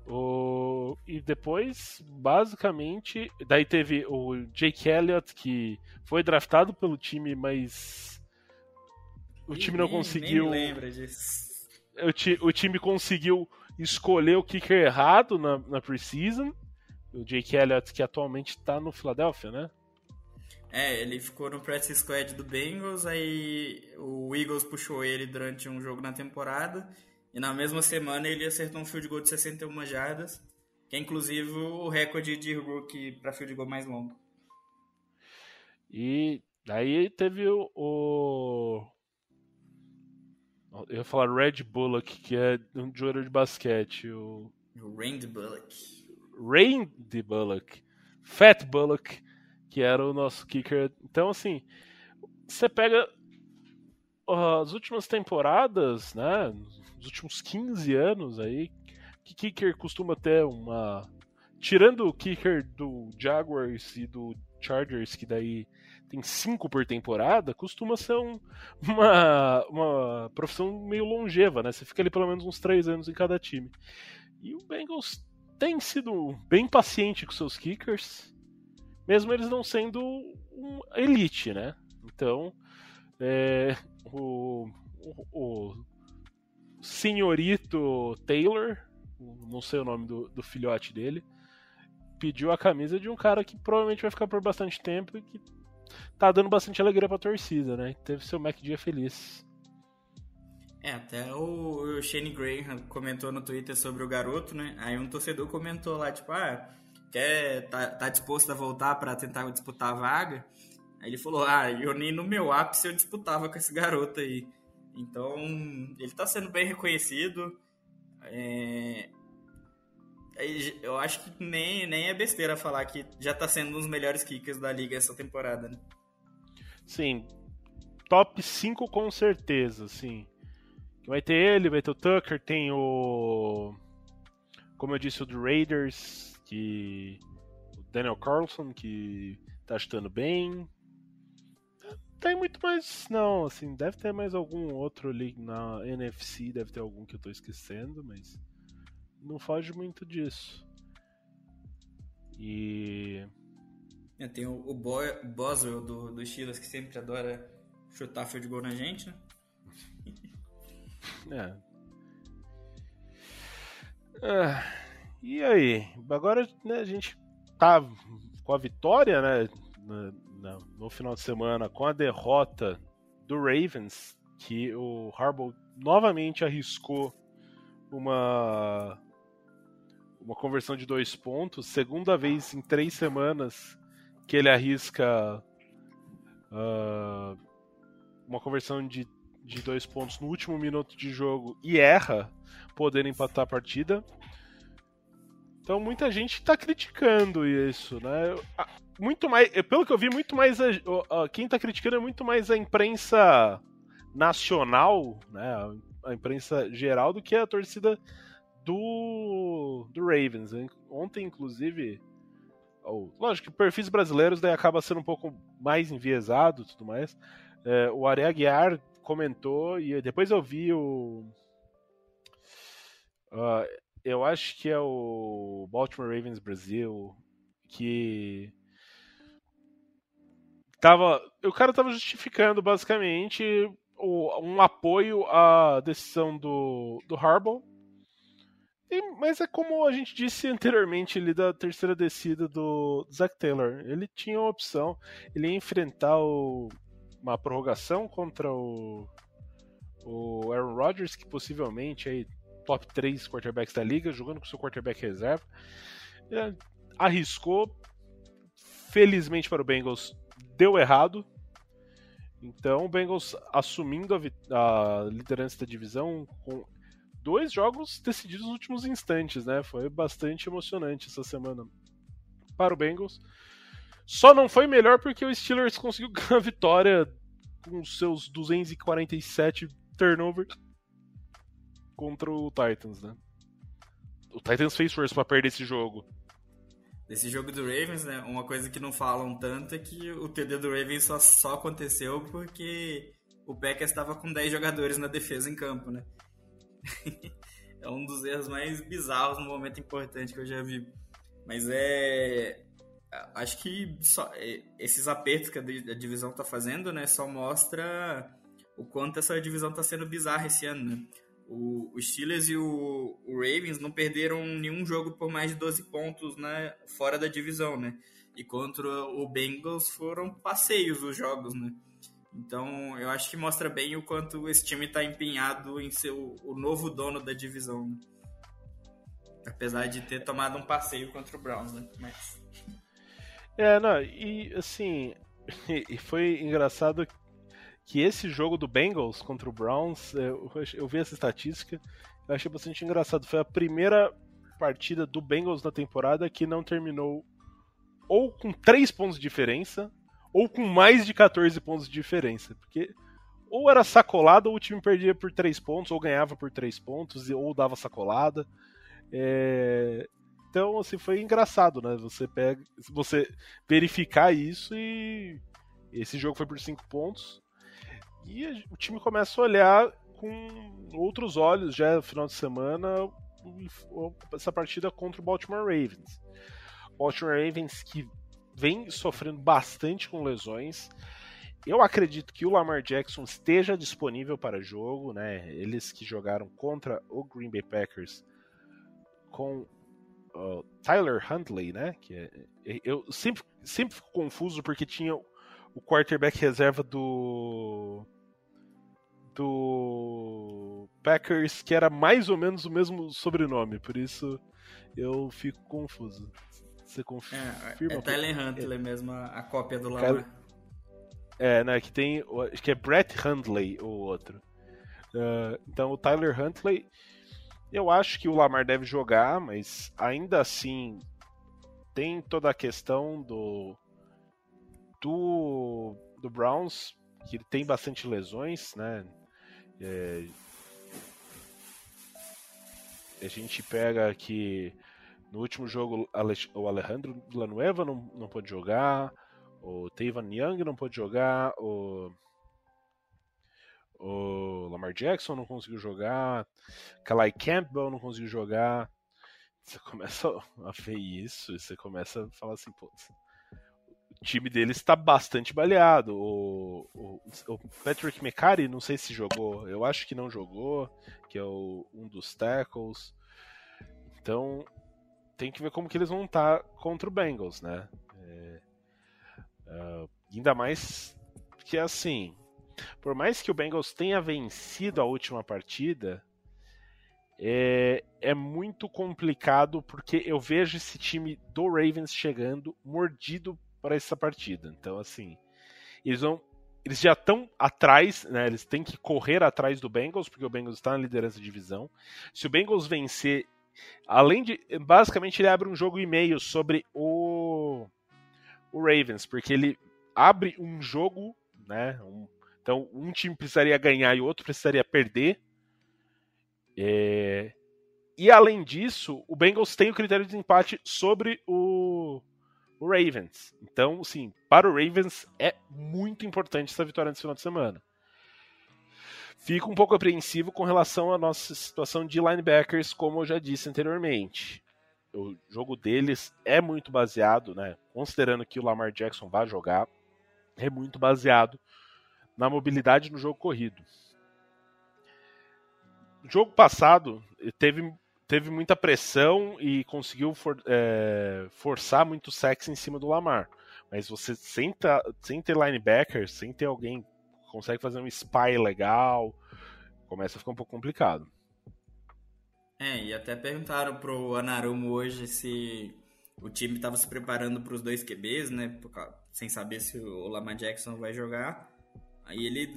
O... E depois, basicamente, daí teve o Jake Elliott, que foi draftado pelo time, mas o time não conseguiu. Nem lembra disso. O, ti... o time conseguiu escolher o kicker errado na, na preseason. O Jake Elliott, que atualmente está no Philadelphia, né? É, ele ficou no practice squad do Bengals, aí o Eagles puxou ele durante um jogo na temporada, e na mesma semana ele acertou um field goal de 61 jardas, que é inclusive o recorde de rookie para field goal mais longo. E daí teve o, o... Eu ia falar Red Bullock, que é um jogador de basquete. O, Randy Bullock. Randy Bullock. Fat Bullock que era o nosso kicker. Então, assim, você pega as últimas temporadas, né, os últimos 15 anos aí, que kicker costuma ter uma... Tirando o kicker do Jaguars e do Chargers, que daí tem cinco por temporada, costuma ser um, uma, uma profissão meio longeva, né? Você fica ali pelo menos uns três anos em cada time. E o Bengals tem sido bem paciente com seus kickers mesmo eles não sendo um elite, né? Então, é, o, o, o, senhorito Taylor, não sei o nome do, do, filhote dele, pediu a camisa de um cara que provavelmente vai ficar por bastante tempo e que tá dando bastante alegria pra torcida, né? Teve seu Mac dia feliz. É, até o Shane Graham comentou no Twitter sobre o garoto, né? Aí um torcedor comentou lá, tipo, ah, quer tá, tá disposto a voltar para tentar disputar a vaga. Aí ele falou: Ah, eu nem no meu ápice eu disputava com esse garoto aí. Então, ele está sendo bem reconhecido. É... Eu acho que nem, nem é besteira falar que já está sendo um dos melhores kickers da liga essa temporada, né? Sim. Top 5 com certeza, sim. Vai ter ele, vai ter o Tucker, tem o. Como eu disse, o do Raiders, que o Daniel Carlson, que tá chutando bem. Tem muito mais, não, assim, deve ter mais algum outro ali na NFC, deve ter algum que eu tô esquecendo, mas não foge muito disso. E. É, tem o, o Boswell do, do Steelers que sempre adora chutar field goal na gente, né? [LAUGHS] é. Ah. E aí? Agora né, a gente tá com a vitória, né? No, no final de semana, com a derrota do Ravens, que o Harbaugh novamente arriscou uma uma conversão de dois pontos, segunda vez em três semanas que ele arrisca uh, uma conversão de, de dois pontos no último minuto de jogo e erra, podendo empatar a partida. Então muita gente está criticando isso, né? Muito mais, pelo que eu vi, muito mais a, a, quem está criticando é muito mais a imprensa nacional, né? A imprensa geral do que a torcida do, do Ravens. Ontem, inclusive, lógico que perfis brasileiros daí acaba sendo um pouco mais enviesado, tudo mais. É, o Ari Aguiar comentou e depois eu vi o Uh, eu acho que é o Baltimore Ravens Brasil que tava, o cara tava justificando basicamente o, um apoio à decisão do, do Harbaugh. E, mas é como a gente disse anteriormente ali da terceira descida do, do Zach Taylor. Ele tinha uma opção, ele ia enfrentar o, uma prorrogação contra o, o Aaron Rodgers, que possivelmente aí top 3 quarterbacks da liga, jogando com seu quarterback reserva. É, arriscou. Felizmente para o Bengals, deu errado. Então, o Bengals assumindo a, a liderança da divisão com dois jogos decididos nos últimos instantes, né? Foi bastante emocionante essa semana para o Bengals. Só não foi melhor porque o Steelers conseguiu [LAUGHS] ganhar a vitória com seus 247 turnovers contra o Titans, né? O Titans fez força para perder esse jogo. Desse jogo do Ravens, né? Uma coisa que não falam tanto é que o TD do Ravens só, só aconteceu porque o Packers estava com 10 jogadores na defesa em campo, né? [LAUGHS] é um dos erros mais bizarros no momento importante que eu já vi. Mas é. Acho que só, é, esses apertos que a divisão está fazendo, né, só mostra o quanto essa divisão está sendo bizarra esse ano, né? O, o Steelers e o, o, Ravens não perderam nenhum jogo por mais de 12 pontos né, fora da divisão, né? E contra o Bengals foram passeios os jogos, né? Então, eu acho que mostra bem o quanto esse time está empenhado em ser o, o, novo dono da divisão. Né? Apesar de ter tomado um passeio contra o Browns, né? Mas... É, não, e assim, [LAUGHS] e foi engraçado que esse jogo do Bengals contra o Browns, é, eu, eu vi essa estatística, eu achei bastante engraçado. Foi a primeira partida do Bengals na temporada que não terminou ou com 3 pontos de diferença, ou com mais de 14 pontos de diferença. Porque ou era sacolada, ou o time perdia por 3 pontos, ou ganhava por 3 pontos, ou dava sacolada. É... Então, assim, foi engraçado, né? Você pega. Você verificar isso e. Esse jogo foi por 5 pontos. E o time começa a olhar com outros olhos já no final de semana essa partida contra o Baltimore Ravens. Baltimore Ravens que vem sofrendo bastante com lesões. Eu acredito que o Lamar Jackson esteja disponível para jogo, né? Eles que jogaram contra o Green Bay Packers com Tyler Huntley, né? Que é, é, eu sempre, sempre fico confuso porque tinha o quarterback reserva do do Packers que era mais ou menos o mesmo sobrenome, por isso eu fico confuso. Você confirma? É, é Tyler Huntley é. mesmo, a, cópia do Lamar. É, né, que tem, acho que é Brett Hundley o outro. Uh, então o Tyler Huntley, eu acho que o Lamar deve jogar, mas ainda assim tem toda a questão do do, do Browns, que ele tem bastante lesões, né? É, a gente pega aqui no último jogo, o Alejandro Villanueva não, não pôde jogar, o Tavan Young não pôde jogar, o, o Lamar Jackson não conseguiu jogar, Kalai Campbell não conseguiu jogar. Você começa a ver isso e você começa a falar assim, o time deles está bastante baleado. O, o, o, Patrick McCarry, não sei se jogou, eu acho que não jogou, que é o, um dos tackles. Então, tem que ver como que eles vão estar tá contra o Bengals, né? É, uh, ainda mais que assim, por mais que o Bengals tenha vencido a última partida, é, é muito complicado porque eu vejo esse time do Ravens chegando mordido para essa partida. Então, assim, eles vão. Eles já estão atrás, né? Eles têm que correr atrás do Bengals, porque o Bengals está na liderança de divisão. Se o Bengals vencer Além de. Basicamente, ele abre um jogo e meio sobre o. O Ravens, porque ele abre um jogo, né? Um, então, um time precisaria ganhar e o outro precisaria perder. É, e além disso, o Bengals tem o critério de empate sobre o, o Ravens. Então, sim, para o Ravens é muito importante essa vitória nesse final de semana fico um pouco apreensivo com relação à nossa situação de linebackers, como eu já disse anteriormente. O jogo deles é muito baseado, né? Considerando que o Lamar Jackson vai jogar, é muito baseado na mobilidade no jogo corrido. No jogo passado teve, teve muita pressão e conseguiu for, é, forçar muito sexo em cima do Lamar. Mas você sem, sem ter linebackers, sem ter alguém consegue fazer um spy legal, começa a ficar um pouco complicado. É, e até perguntaram pro Anarumo hoje se o time estava se preparando para os dois QBs, né? Sem saber se o Lamar Jackson vai jogar. Aí ele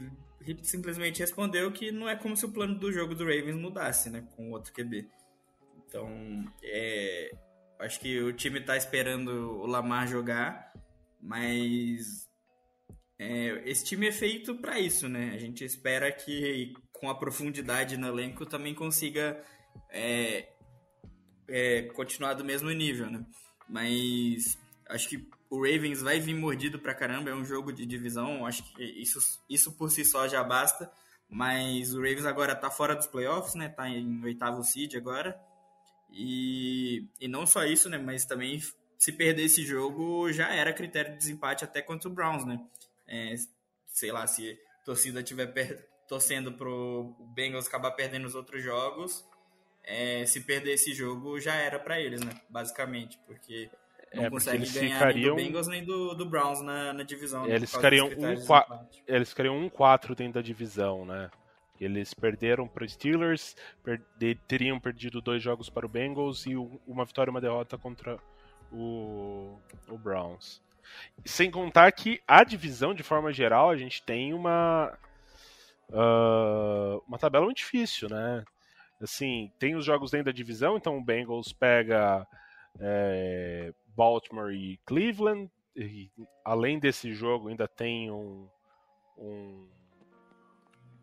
simplesmente respondeu que não é como se o plano do jogo do Ravens mudasse, né? Com outro QB. Então, é, acho que o time está esperando o Lamar jogar, mas é, esse time é feito para isso, né? A gente espera que com a profundidade no elenco também consiga é, é, continuar do mesmo nível, né? Mas acho que o Ravens vai vir mordido pra caramba, é um jogo de divisão, acho que isso, isso por si só já basta. Mas o Ravens agora tá fora dos playoffs, né? Tá em oitavo seed agora. E, e não só isso, né? Mas também se perder esse jogo já era critério de desempate até contra o Browns, né? É, sei lá, se a torcida estiver torcendo pro Bengals acabar perdendo os outros jogos, é, se perder esse jogo já era para eles, né? Basicamente, porque não é, consegue ganhar ficariam... nem do Bengals nem do, do Browns na, na divisão. Eles ficariam, um, qua... eles ficariam um 4 dentro da divisão, né? Eles perderam para os Steelers, per... teriam perdido dois jogos para o Bengals e uma vitória e uma derrota contra o, o Browns. Sem contar que a divisão, de forma geral, a gente tem uma, uh, uma tabela muito difícil, né? Assim, tem os jogos dentro da divisão, então o Bengals pega é, Baltimore e Cleveland. E, além desse jogo, ainda tem um, um.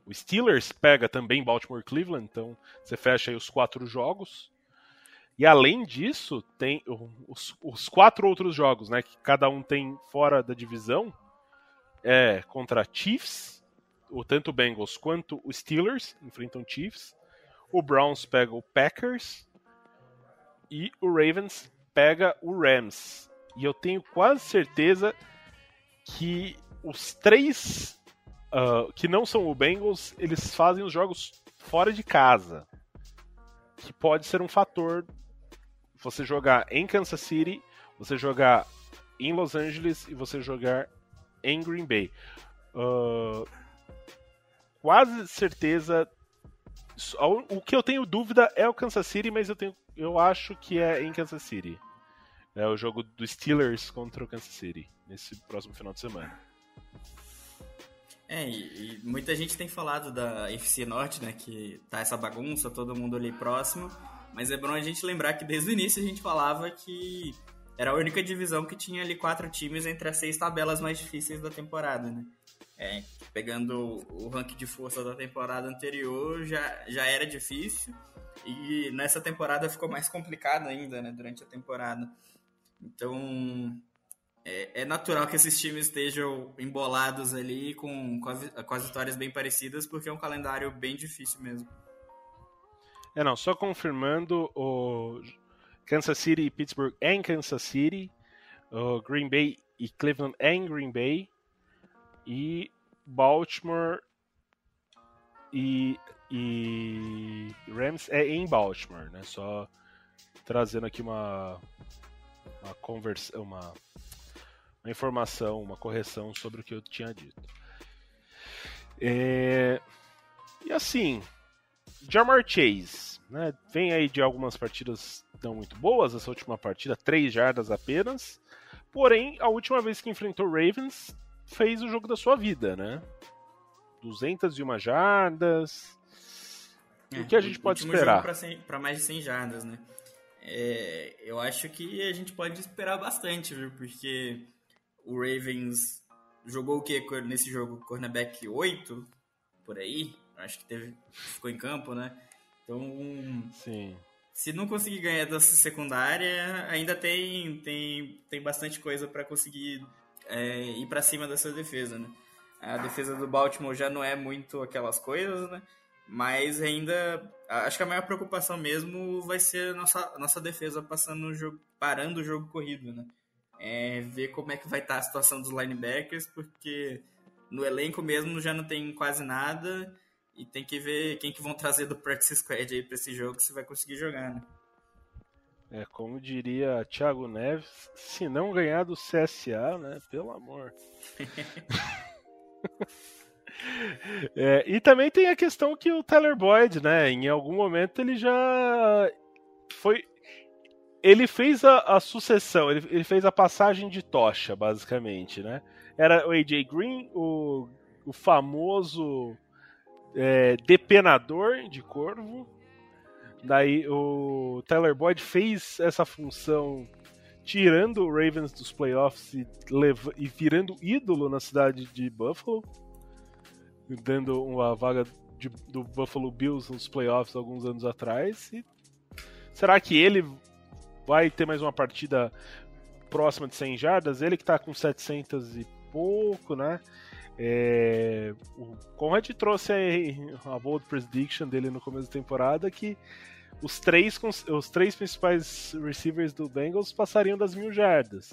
O Steelers pega também Baltimore e Cleveland, então você fecha aí os quatro jogos. E além disso, tem os, os, quatro outros jogos, né? Que cada um tem fora da divisão. É contra Chiefs, o tanto o Bengals quanto o Steelers enfrentam Chiefs. O Browns pega o Packers. E o Ravens pega o Rams. E eu tenho quase certeza que os três uh, que não são o Bengals, eles fazem os jogos fora de casa. Que pode ser um fator você jogar em Kansas City, você jogar em Los Angeles e você jogar em Green Bay. Uh, quase certeza. O que eu tenho dúvida é o Kansas City, mas eu, tenho, eu acho que é em Kansas City. É o jogo do Steelers contra o Kansas City, nesse próximo final de semana. É, e, e, muita gente tem falado da FC Norte, né? Que tá essa bagunça, todo mundo ali próximo. Mas é bom a gente lembrar que desde o início a gente falava que era a única divisão que tinha ali quatro times entre as seis tabelas mais difíceis da temporada, né? É, pegando o ranking de força da temporada anterior, já, já era difícil. E nessa temporada ficou mais complicado ainda, né? Durante a temporada. Então, é, é, natural que esses times estejam embolados ali com, com, as, com as vitórias bem parecidas, porque é um calendário bem difícil mesmo. É, não, só confirmando, o Kansas City e Pittsburgh é em Kansas City, o Green Bay e Cleveland é em Green Bay, e Baltimore e, e Rams é em Baltimore, né? Só trazendo aqui uma uma conversa, uma, uma informação, uma correção sobre o que eu tinha dito. É, e assim, Jamar Chase, né? Vem aí de algumas partidas não muito boas, essa última partida, 3 jardas apenas. Porém, a última vez que enfrentou Ravens, fez o jogo da sua vida, né? 201 jardas. É, o que a gente pode esperar? Para mais de 100 jardas, né? É, eu acho que a gente pode esperar bastante, viu? Porque o Ravens jogou o que nesse jogo? Cornerback 8, por aí. Acho que teve, ficou em campo, né? Então, Sim. se não conseguir ganhar dessa secundária, ainda tem, tem, tem bastante coisa para conseguir é, ir para cima dessa defesa, né? A defesa do Baltimore já não é muito aquelas coisas, né? Mas ainda acho que a maior preocupação mesmo vai ser a nossa, nossa defesa passando o jogo, parando o jogo corrido, né? É ver como é que vai estar a situação dos linebackers, porque no elenco mesmo já não tem quase nada e tem que ver quem que vão trazer do practice squad aí para esse jogo se vai conseguir jogar, né? É, como diria Thiago Neves, se não ganhar do CSA, né? Pelo amor. [LAUGHS] [LAUGHS] É, e também tem a questão que o Tyler Boyd, né, em algum momento ele já foi. Ele fez a, a sucessão, ele, ele, fez a passagem de tocha, basicamente, né? Era o AJ Green, o, o famoso é, depenador de corvo. Daí o Tyler Boyd fez essa função tirando o Ravens dos playoffs e, e virando ídolo na cidade de Buffalo dando uma vaga de, do Buffalo Bills nos playoffs alguns anos atrás. E será que ele vai ter mais uma partida próxima de 100 jardas? Ele que está com 700 e pouco, né? É, o Conrad trouxe aí a bold prediction dele no começo da temporada que os três, os três principais receivers do Bengals passariam das mil jardas.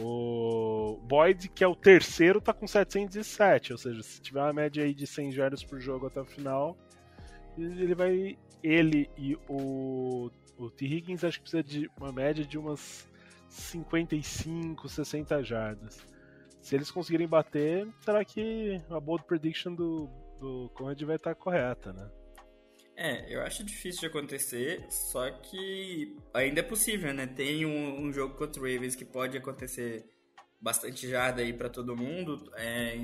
O Boyd, que é o terceiro, tá com 707, ou seja, se tiver uma média aí de 100 jardas por jogo até o final, ele vai. Ele e o, o T. Higgins acho que precisa de uma média de umas 55, 60 jardas. Se eles conseguirem bater, será que a bold prediction do, do Conrad vai estar correta, né? É, eu acho difícil de acontecer, só que ainda é possível, né? Tem um, um jogo contra o Ravens que pode acontecer bastante jarda aí para todo mundo. É,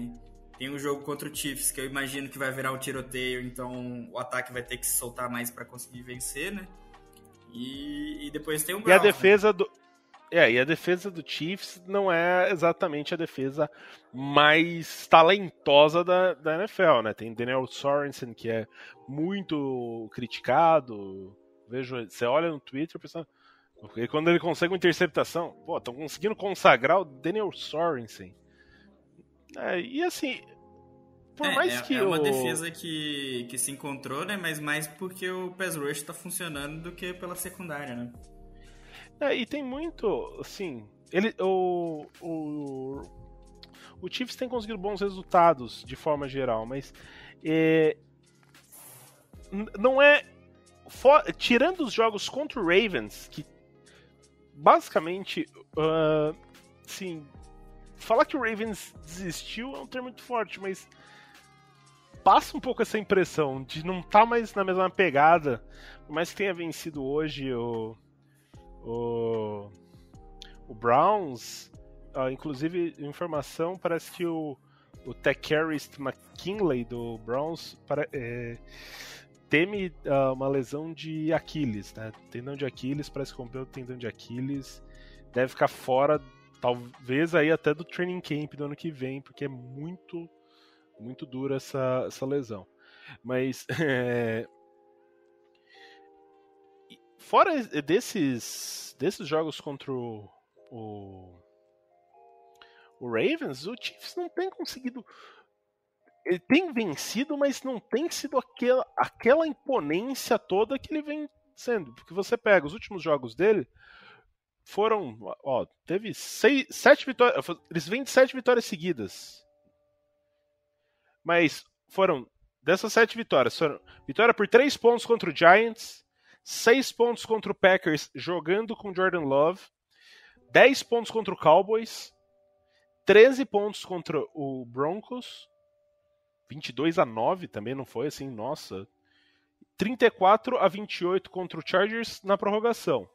tem um jogo contra o Chiefs que eu imagino que vai virar um tiroteio, então o ataque vai ter que se soltar mais para conseguir vencer, né? E, e depois tem o Browns, E a defesa né? do é, e a defesa do Chiefs não é exatamente a defesa mais talentosa da, da NFL, né? Tem Daniel Sorensen, que é muito criticado. Vejo, você olha no Twitter pensando. Porque quando ele consegue uma interceptação, pô, estão conseguindo consagrar o Daniel Sorensen. É, e assim, por é, mais é, que. É uma o... defesa que, que se encontrou, né? Mas mais porque o pass rush está funcionando do que pela secundária, né? É, e tem muito, assim, ele, o, o, o Chiefs tem conseguido bons resultados de forma geral, mas é, não é for, tirando os jogos contra o Ravens, que basicamente, uh, sim, falar que o Ravens desistiu é um termo muito forte, mas passa um pouco essa impressão de não estar tá mais na mesma pegada, por mais que tenha vencido hoje o o, o Browns, uh, inclusive, informação, parece que o, o Techcarist McKinley do Browns para, é, teme uh, uma lesão de Aquiles, né? Tendão de Aquiles, parece que rompeu o tendão de Aquiles, deve ficar fora, talvez aí até do training camp do ano que vem, porque é muito, muito dura essa, essa lesão. Mas [LAUGHS] é, fora desses, desses jogos contra o, o, o Ravens, o Chiefs não tem conseguido. Ele tem vencido, mas não tem sido aquela, aquela imponência toda que ele vem sendo. Porque você pega os últimos jogos dele, foram. Ó, teve seis, sete vitórias. Eles vêm de sete vitórias seguidas. Mas foram. Dessas sete vitórias, foram vitória por três pontos contra o Giants, 6 pontos contra o Packers jogando com Jordan Love, 10 pontos contra o Cowboys, 13 pontos contra o Broncos, 22 a 9 também não foi assim, nossa. 34 a 28 contra o Chargers na prorrogação.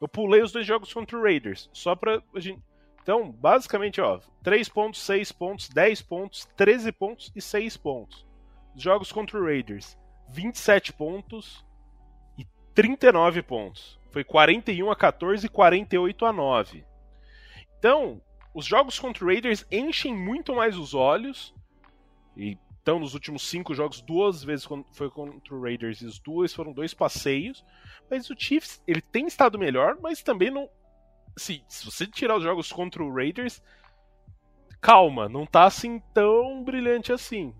Eu pulei os dois jogos contra o Raiders, só pra gente. Então, basicamente, ó, 3 pontos, 6 pontos, 10 pontos, 13 pontos e 6 pontos. Jogos contra o Raiders, 27 pontos, 39 pontos. Foi 41 a 14 e 48 a 9. Então, os jogos contra o Raiders enchem muito mais os olhos. Então, nos últimos cinco jogos, duas vezes foi contra o Raiders e as duas foram dois passeios. Mas o Chiefs, ele tem estado melhor, mas também não. Se, se você tirar os jogos contra o Raiders, calma, não tá assim tão brilhante assim.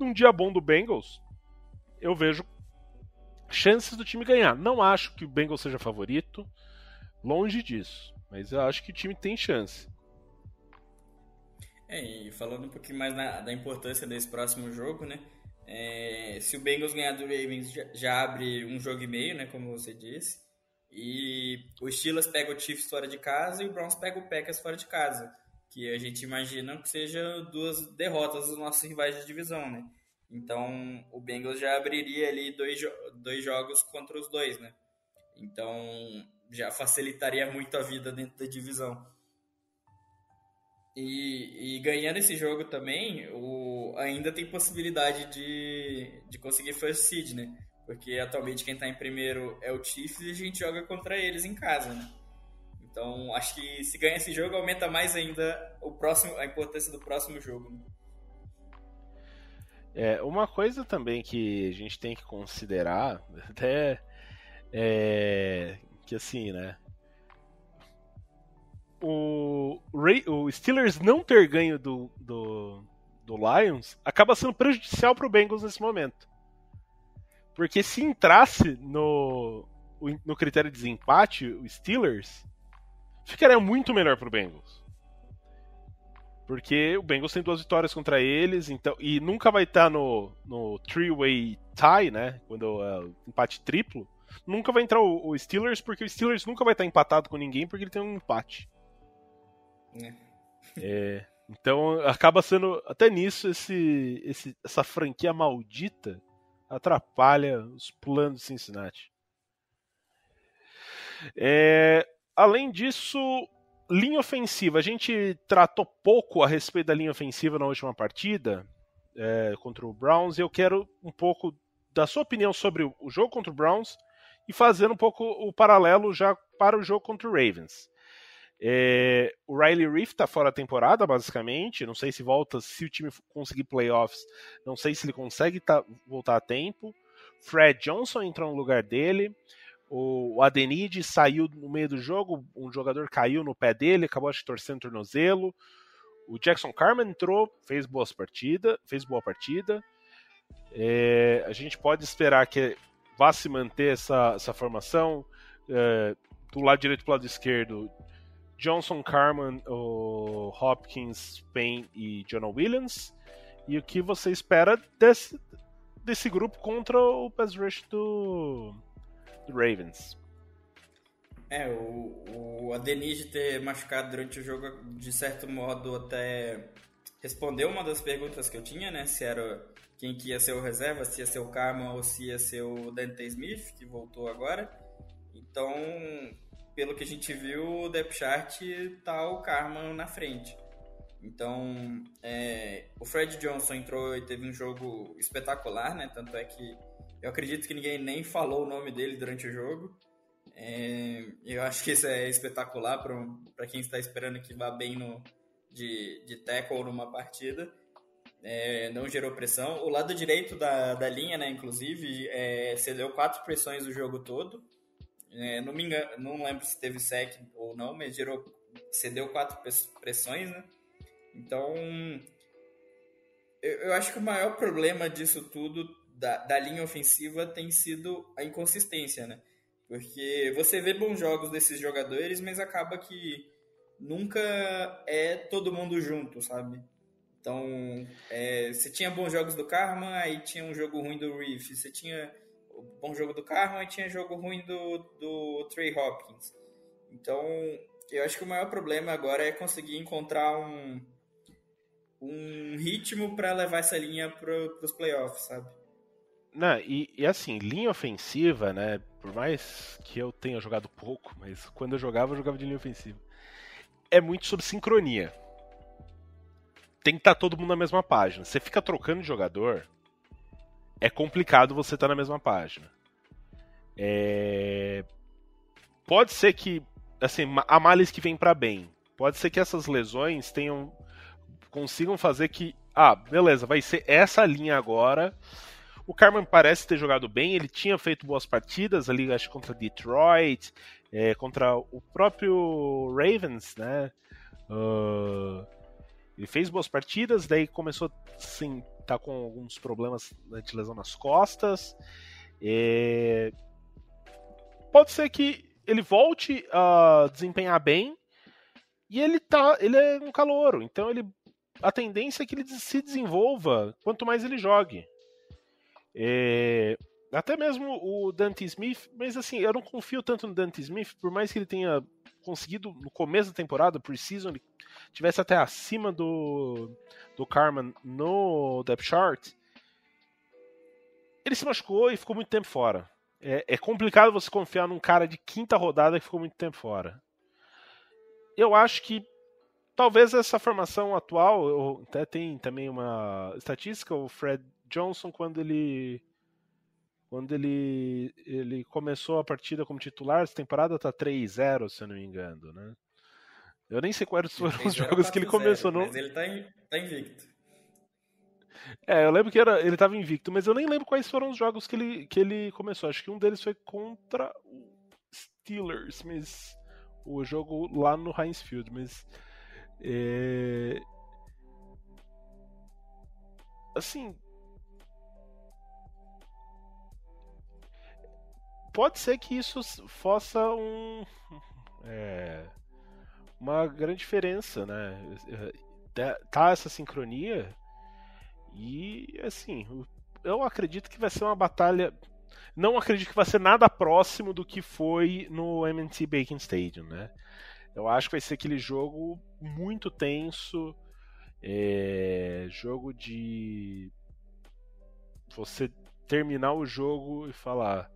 Num dia bom do Bengals, eu vejo chances do time ganhar. Não acho que o Bengals seja favorito, longe disso, mas eu acho que o time tem chance. É, e falando um pouquinho mais na, da importância desse próximo jogo, né? É, se o Bengals ganhar do Ravens, já, já, abre um jogo e meio, né? Como você disse. E o Steelers pega o Chiefs fora de casa e o Browns pega o Packers fora de casa. Que a gente imagina que seja duas derrotas dos nossos rivais de divisão, né? Então o Bengals já abriria ali dois, dois jogos contra os dois, né? Então já facilitaria muito a vida dentro da divisão. E, e ganhando esse jogo também, o, ainda tem possibilidade de, de conseguir first seed, né? Porque atualmente quem está em primeiro é o Chiefs e a gente joga contra eles em casa, né? Então acho que se ganhar esse jogo aumenta mais ainda o próximo, a importância do próximo jogo. Né? É, uma coisa também que a gente tem que considerar, [LAUGHS] até é, que assim, né? o, o Steelers não ter ganho do, do, do Lions acaba sendo prejudicial para o Bengals nesse momento. Porque se entrasse no, no critério de desempate, o Steelers ficaria muito melhor para o Bengals. Porque o Bengals tem duas vitórias contra eles, então e nunca vai estar no, no three-way tie, né? Quando é uh, empate triplo. Nunca vai entrar o, o, Steelers, porque o Steelers nunca vai estar empatado com ninguém, porque ele tem um empate. É. é então acaba sendo. Até nisso, esse, esse, essa franquia maldita atrapalha os planos de Cincinnati. É, além disso, linha ofensiva. A gente tratou pouco a respeito da linha ofensiva na última partida é, contra o Browns. Eu quero um pouco da sua opinião sobre o jogo contra o Browns e fazer um pouco o paralelo já para o jogo contra o Ravens. É, o Riley Reef está fora da temporada, basicamente. Não sei se volta, se o time conseguir playoffs. Não sei se ele consegue tá, voltar a tempo. Fred Johnson entrou no lugar dele. O Adenide saiu no meio do jogo, um jogador caiu no pé dele, acabou de torcendo o tornozelo. O Jackson Carmen entrou, fez boas partidas, fez boa partida. É, a gente pode esperar que vá se manter essa, essa formação. É, do lado direito para o lado esquerdo, Johnson, Carman, o Hopkins, Payne e Jonah Williams. E o que você espera desse, desse grupo contra o pass rush do Ravens? É, o, o Adeniji ter machucado durante o jogo, de certo modo, até respondeu uma das perguntas que eu tinha, né? Se era quem que ia ser o reserva, se ia ser o Carman ou se ia ser o Dante Smith, que voltou agora. Então, pelo que a gente viu, o depth chart tá o Carman na frente. Então, é, o Fred Johnson entrou e teve um jogo espetacular, né? Tanto é que eu acredito que ninguém nem falou o nome dele durante o jogo. É, eu acho que isso é espetacular para quem está esperando que vá bem no, de, de tackle numa partida. É, não gerou pressão. O lado direito da, da linha, né, inclusive, é, cedeu quatro pressões o jogo todo. É, não me engano, não lembro se teve sec ou não, mas gerou, cedeu quatro pressões, né? Então, eu, eu acho que o maior problema disso tudo, da, da linha ofensiva, tem sido a inconsistência, né? Porque você vê bons jogos desses jogadores, mas acaba que nunca é todo mundo junto, sabe? Então, é, você tinha bons jogos do Karma, aí tinha um jogo ruim do Reef. Você tinha bom jogo do Carman e tinha jogo ruim do, do Trey Hopkins. Então, eu acho que o maior problema agora é conseguir encontrar um, um ritmo para levar essa linha para os playoffs, sabe? Não, e, e, assim, linha ofensiva, né? Por mais que eu tenha jogado pouco, mas quando eu jogava, eu jogava de linha ofensiva. É muito sobre sincronia. Tem que estar tá todo mundo na mesma página. Você fica trocando de jogador, é complicado você estar tá na mesma página. É... Pode ser que, assim, há males que vem para bem. Pode ser que essas lesões tenham consigam fazer que, ah, beleza, vai ser essa linha agora. O Carmen parece ter jogado bem, ele tinha feito boas partidas ali, acho contra Detroit, é, contra o próprio Ravens, né? Uh, ele fez boas partidas, daí começou sim, tá com alguns problemas de lesão nas costas. É... Pode ser que ele volte a desempenhar bem e ele tá, ele é um calouro, então ele a tendência é que ele se desenvolva quanto mais ele jogue. É... Até mesmo o Dante Smith, mas assim, eu não confio tanto no Dante Smith, por mais que ele tenha conseguido no começo da temporada, pre-season, ele tivesse até acima do, do Carman no depth chart, ele se machucou e ficou muito tempo fora. É, é, complicado você confiar num cara de quinta rodada que ficou muito tempo fora. Eu acho que talvez essa formação atual, até tem também uma estatística, o Fred Johnson, quando ele quando ele, ele começou a partida como titular, essa temporada tá 3-0, se eu não me engano, né? Eu nem sei quais foram os jogos que ele começou, não. Mas ele tá, in, tá invicto. É, eu lembro que era, ele tava invicto, mas eu nem lembro quais foram os jogos que ele, que ele começou. Acho que um deles foi contra o Steelers, mas o jogo lá no Heinz Field, mas é... assim pode ser que isso faça um é, uma grande diferença, né? Tá essa sincronia e assim eu acredito que vai ser uma batalha. Não acredito que vai ser nada próximo do que foi no MNT Bacon Stadium, né? Eu acho que vai ser aquele jogo muito tenso, é... jogo de você terminar o jogo e falar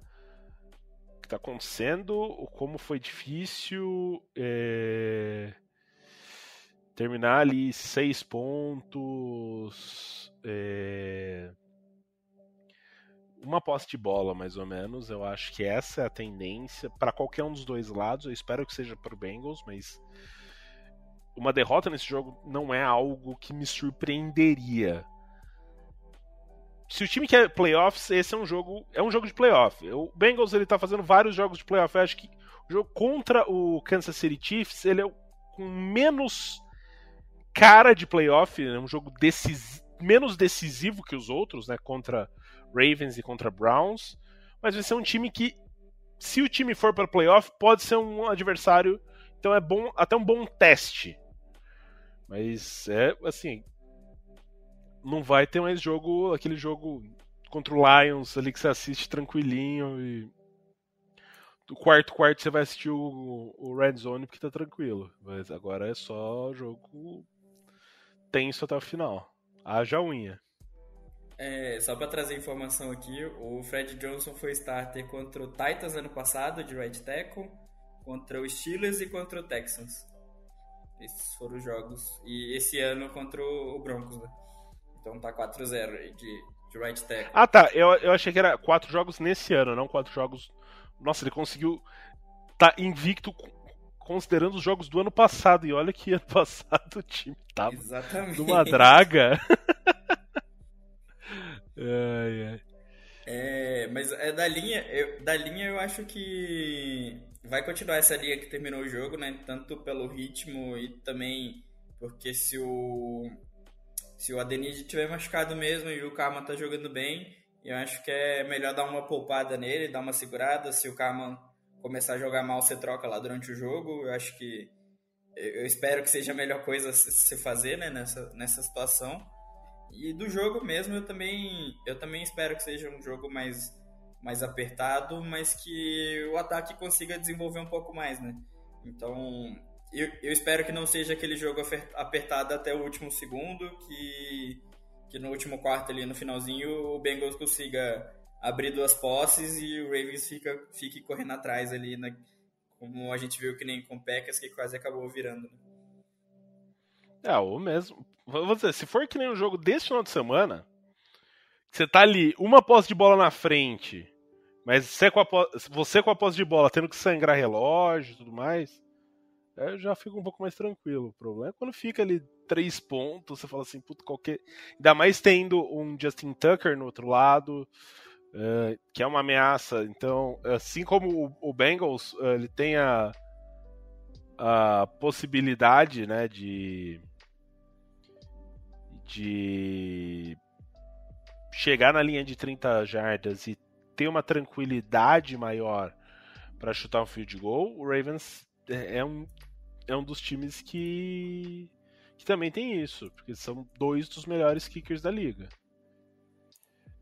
está acontecendo, como foi difícil é... terminar ali seis pontos. É uma posse de bola, mais ou menos. Eu acho que essa é a tendência para qualquer um dos dois lados. Eu espero que seja para o Bengals, mas uma derrota nesse jogo não é algo que me surpreenderia. Se o time quer playoffs, esse é um jogo, é um jogo de playoff. O Bengals ele tá fazendo vários jogos de playoff. Eu acho que o jogo contra o Kansas City Chiefs, ele é com menos cara de playoff, é um jogo menos decisivo que os outros, né, contra Ravens e contra Browns, mas vai ser um time que, se o time for para playoff, pode ser um adversário, então é bom, até um bom teste. Mas é assim, não vai ter mais jogo, aquele jogo contra o Lions ali que você assiste tranquilinho e do quarto quarto você vai assistir o, o Red Zone porque tá tranquilo. Mas agora é só jogo tenso até o final. Haja unha. É, só para trazer informação aqui, o Fred Johnson foi starter contra o Titans ano passado, de right tackle, contra o Steelers e contra o Texans. Esses foram os jogos. E esse ano contra o Broncos, né? Então tá 4-0 de, de right tackle. Ah tá, eu, eu achei que era quatro jogos nesse ano, não quatro jogos. Nossa, ele conseguiu tá invicto considerando os jogos do ano passado. E olha que ano [LAUGHS] passado o time tava Exatamente. numa draga. [LAUGHS] Ai, ai. É, mas é da linha, eu, da linha eu acho que vai continuar essa linha que terminou o jogo, né? Tanto pelo ritmo e também porque se o se o Adeniji tiver machucado mesmo e o Karma tá jogando bem, eu acho que é melhor dar uma poupada nele, dar uma segurada. Se o Karma começar a jogar mal, você troca lá durante o jogo. Eu acho que eu espero que seja a melhor coisa a se fazer, né, nessa, nessa situação. E do jogo mesmo, eu também, eu também espero que seja um jogo mais, mais apertado, mas que o ataque consiga desenvolver um pouco mais, né? Então, eu, eu espero que não seja aquele jogo apertado até o último segundo, que, que no último quarto ali, no finalzinho, o Bengals consiga abrir duas posses e o Ravens fica, fique correndo atrás ali, né? como a gente viu que nem com o Packers, que quase acabou virando. Né? É, ou mesmo. Vou dizer, se for que nem um jogo desse final de semana, você tá ali, uma posse de bola na frente, mas você com a, você com a posse de bola tendo que sangrar relógio e tudo mais, eu já fico um pouco mais tranquilo. O problema é quando fica ali três pontos, você fala assim, puto, qualquer. Ainda mais tendo um Justin Tucker no outro lado, uh, que é uma ameaça. Então, assim como o, o Bengals, uh, ele tem a, a possibilidade, né, de de chegar na linha de 30 jardas e ter uma tranquilidade maior para chutar um field goal, o Ravens é, é um, é um dos times que, que também tem isso, porque são dois dos melhores kickers da liga.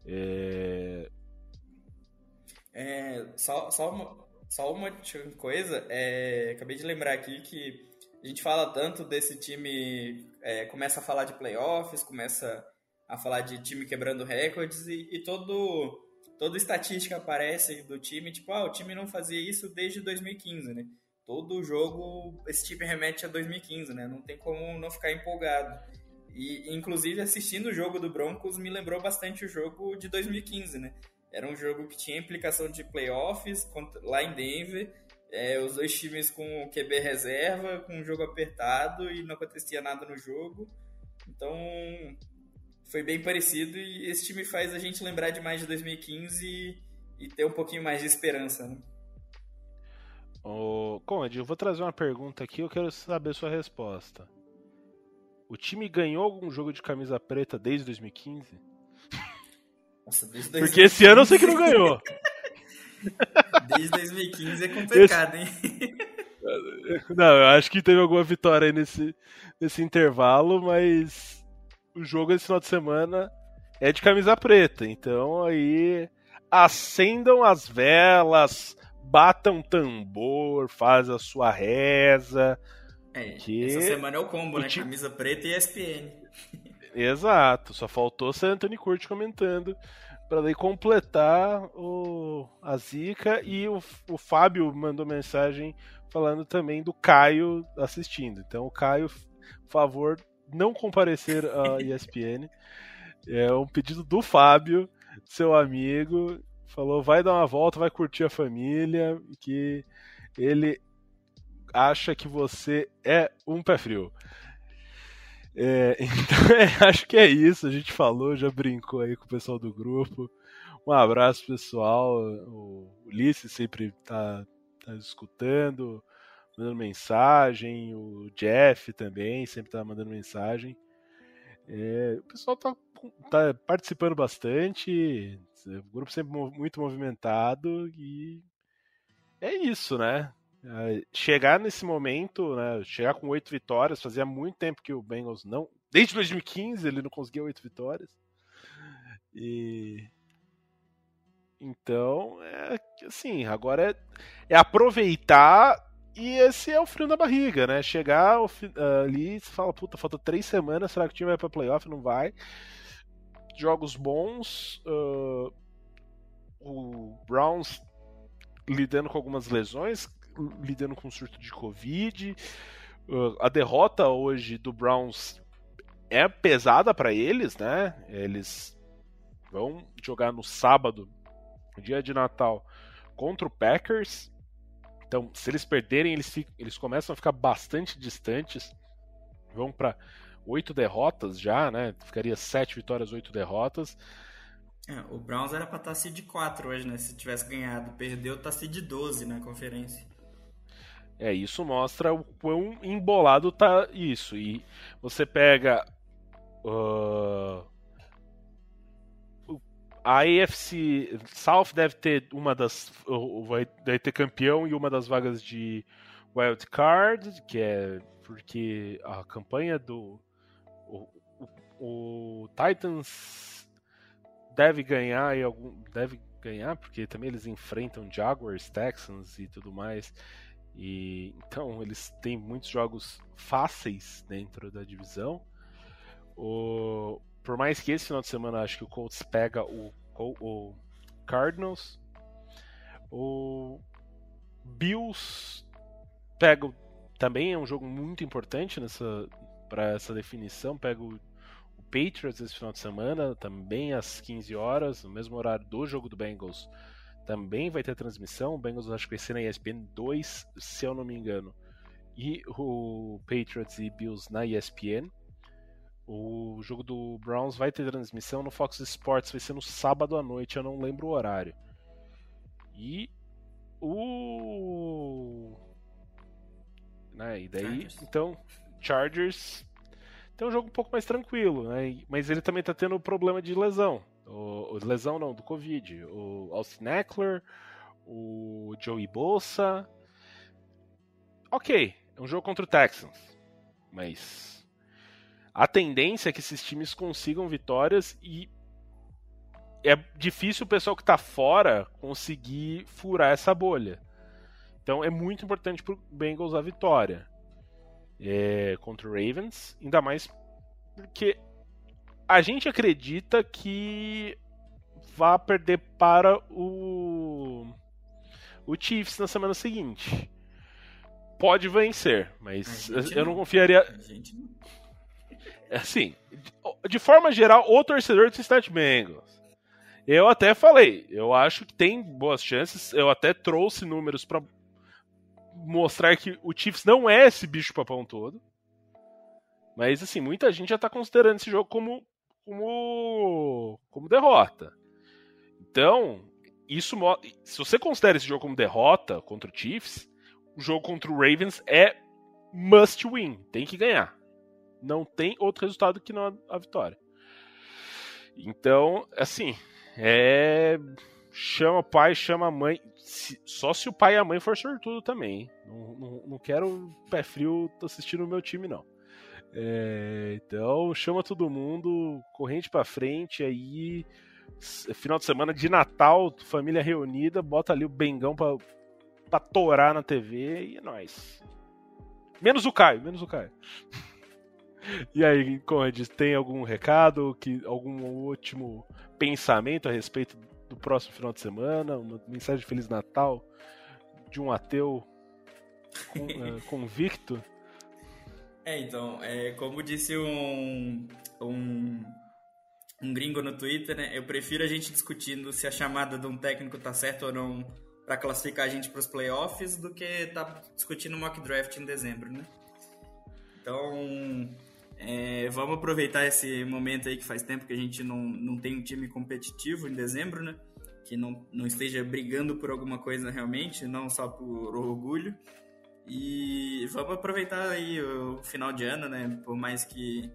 É... É, só, só, uma, só uma coisa, é, acabei de lembrar aqui que a gente fala tanto desse time, é, começa a falar de playoffs, começa a falar de time quebrando recordes e, e todo toda estatística aparece do time, tipo, ah, o time não fazia isso desde 2015, né? Todo jogo esse time remete a 2015, né? Não tem como não ficar empolgado. E inclusive assistindo o jogo do Broncos me lembrou bastante o jogo de 2015, né? Era um jogo que tinha implicação de playoffs lá em Denver é, os dois times com o QB reserva, com um jogo apertado e não acontecia nada no jogo. Então foi bem parecido e esse time faz a gente lembrar demais de 2015 e, e ter um pouquinho mais de esperança. Né? Ô, Conde, eu vou trazer uma pergunta aqui, eu quero saber sua resposta. O time ganhou algum jogo de camisa preta desde 2015? [LAUGHS] Nossa, desde Porque 2015 esse ano eu sei que não ganhou. [LAUGHS] Desde 2015 é complicado, hein? [LAUGHS] Não, eu acho que teve alguma vitória aí nesse, nesse intervalo, mas o jogo esse final de semana é de camisa preta. Então aí acendam as velas, batam tambor, faz a sua reza. É, Que essa semana é o combo, né? Camisa preta e ESPN. Exato, só faltou ser Anthony Curti comentando para daí completar o, a zica e o, o Fábio mandou mensagem falando também do Caio assistindo. Então o Caio, por favor, não comparecer à ESPN. [LAUGHS] É um pedido do Fábio, seu amigo, falou vai dar uma volta, vai curtir a família, que ele acha que você é um pé frio. É, [LAUGHS] então, é, acho que é isso. A gente falou, já brincou aí com o pessoal do grupo. Um abraço, pessoal. O Ulisses sempre tá, tá escutando, mandando mensagem. O Jeff também sempre tá mandando mensagem. É, o pessoal tá, tá participando bastante. O grupo sempre muito movimentado. E é isso, né? É, chegar nesse momento, né, chegar com oito vitórias, fazia muito tempo que o Bengals não. Desde 2015 ele não conseguia oito vitórias. E. Então, é assim, agora é, é aproveitar e esse é o frio na barriga, né? Chegar fi- ali e fala, puta, falta três semanas, será que o time vai pra playoff? Não vai. Jogos bons. ah, o Browns lidando com algumas lesões, lidando com surto de Covid. Uh, a derrota hoje do Browns é pesada para eles, né? Eles vão jogar no sábado, dia de Natal, contra o Packers. Então, se eles perderem, eles, eles começam a ficar bastante distantes. Vão para oito derrotas já, né? Ficaria sete vitórias, oito derrotas. É, o Browns era pra estar seed 4 hoje, né? Se tivesse ganhado. Perdeu, tá seed 12 na conferência. É, isso mostra o quão embolado tá isso. E você pega. o- a AFC South deve ter uma das. Vai, deve ter campeão e uma das vagas de Wild Card, que é porque a campanha do. O, Titans deve ganhar e algum. Deve ganhar, porque também eles enfrentam Jaguars, Texans e tudo mais. E então eles têm muitos jogos fáceis dentro da divisão. O, por mais que esse final de semana acho que o Colts pega o, o Cardinals. O Bills pega também é um jogo muito importante nessa para essa definição. Pega o Patriots esse final de semana, também às 15 horas, no mesmo horário do jogo do Bengals também vai ter transmissão. O Bengals acho que vai ser na ESPN 2, se eu não me engano. E o Patriots e Bills na ESPN. O jogo do Browns vai ter transmissão no Fox Sports, vai ser no sábado à noite, eu não lembro o horário. E o. Né, e daí, Chargers. então, Chargers tem um jogo um pouco mais tranquilo, né? Mas ele também tá tendo problema de lesão. O, o- lesão não, do Covid. O Austin Eckler, o Joey Bosa. Ok, é um jogo contra o Texans. Mas a tendência é que esses times consigam vitórias e é difícil o pessoal que tá fora conseguir furar essa bolha. Então é muito importante pro Bengals a vitória é, contra o Ravens, ainda mais porque a gente acredita que vá perder para o o Chiefs na semana seguinte. Pode vencer, mas eu não não. confiaria. Não. Assim, de, forma geral, o torcedor do Cincinnati Bengals. Eu até falei, eu acho que tem boas chances. Eu até trouxe números pra mostrar que o Chiefs não é esse bicho papão todo. Mas assim, muita gente já tá considerando esse jogo como como como derrota. Então, isso se você considera esse jogo como derrota contra o Chiefs, o jogo contra o Ravens é must win, tem que ganhar. Não tem outro resultado que não a vitória. Então, assim, é chama pai, chama mãe. Se, só se o pai e a mãe for sortudo também. Não, não, não quero pé frio assistindo o meu time, não. É, então, chama todo mundo, corrente para frente, aí final de semana de Natal, família reunida, bota ali o Bengão pra, pra torar na TV e é nóis. Menos o Caio, menos o Caio. [LAUGHS] E aí, Conde, tem algum recado, que, algum último pensamento a respeito do próximo final de semana? Uma mensagem de Feliz Natal de um ateu com, uh, [LAUGHS] convicto? É, então, é, como disse um, um, um gringo no Twitter, né? Eu prefiro a gente discutindo se a chamada de um técnico tá certo ou não para classificar a gente para os playoffs do que tá discutindo mock draft em dezembro, né? Então, é, vamos aproveitar esse momento aí que faz tempo que a gente não, não tem um time competitivo em dezembro, né? Que não, não esteja brigando por alguma coisa realmente, não só por orgulho. E vamos aproveitar aí o final de ano, né? Por mais que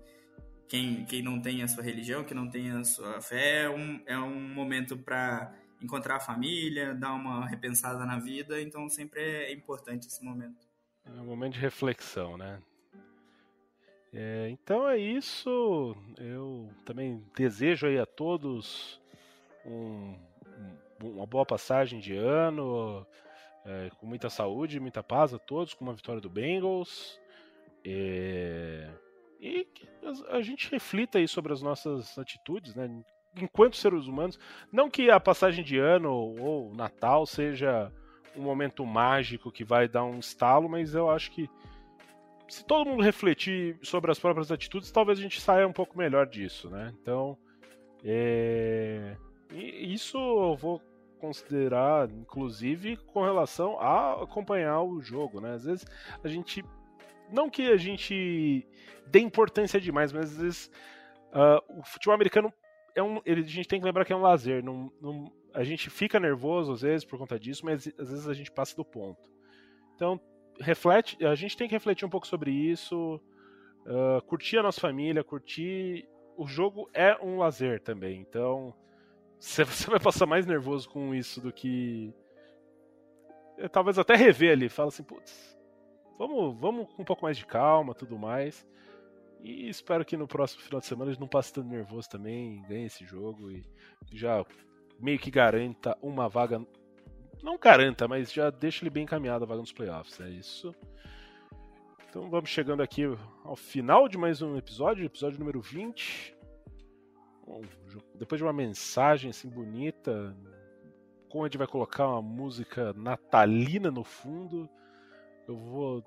quem, quem não tem a sua religião, que não tem a sua fé, é um, é um momento para encontrar a família, dar uma repensada na vida, então sempre é importante esse momento. É um momento de reflexão, né? É, então é isso. Eu também desejo aí a todos um, um, uma boa passagem de ano, é, com muita saúde, muita paz a todos, com uma vitória do Bengals. É, e que a gente reflita aí sobre as nossas atitudes, né? Enquanto seres humanos, não que a passagem de ano ou Natal seja um momento mágico que vai dar um estalo, mas eu acho que se todo mundo refletir sobre as próprias atitudes, talvez a gente saia um pouco melhor disso, né? Então, é... isso eu vou considerar, inclusive, com relação a acompanhar o jogo, né? Às vezes a gente não que a gente dê importância demais, mas às vezes uh, o futebol americano é um. Ele, a gente tem que lembrar que é um lazer. Não, não, a gente fica nervoso às vezes por conta disso, mas às vezes a gente passa do ponto. Então, reflete, a gente tem que refletir um pouco sobre isso, uh, curtir a nossa família, curtir. O jogo é um lazer também, então [LAUGHS] você vai passar mais nervoso com isso do que. Talvez até rever ali, fala assim, putz, vamos, vamos com um pouco mais de calma, tudo mais. E espero que no próximo final de semana a gente não passe tão nervoso também, ganhe esse jogo e já meio que garanta uma vaga. Não garanta, mas já deixa ele bem encaminhado a vaga nos playoffs. É isso. Então vamos chegando aqui ao final de mais um episódio, episódio número 20. Bom, depois de uma mensagem assim bonita, como a gente vai colocar uma música natalina no fundo. Eu vou.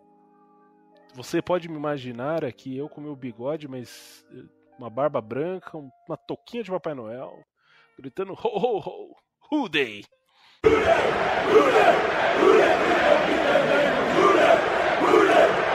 Você pode me imaginar aqui eu com meu bigode, mas eh, uma barba branca, uma touquinha de Papai Noel, gritando ho ho ho, Who day? Rule, rule, rule,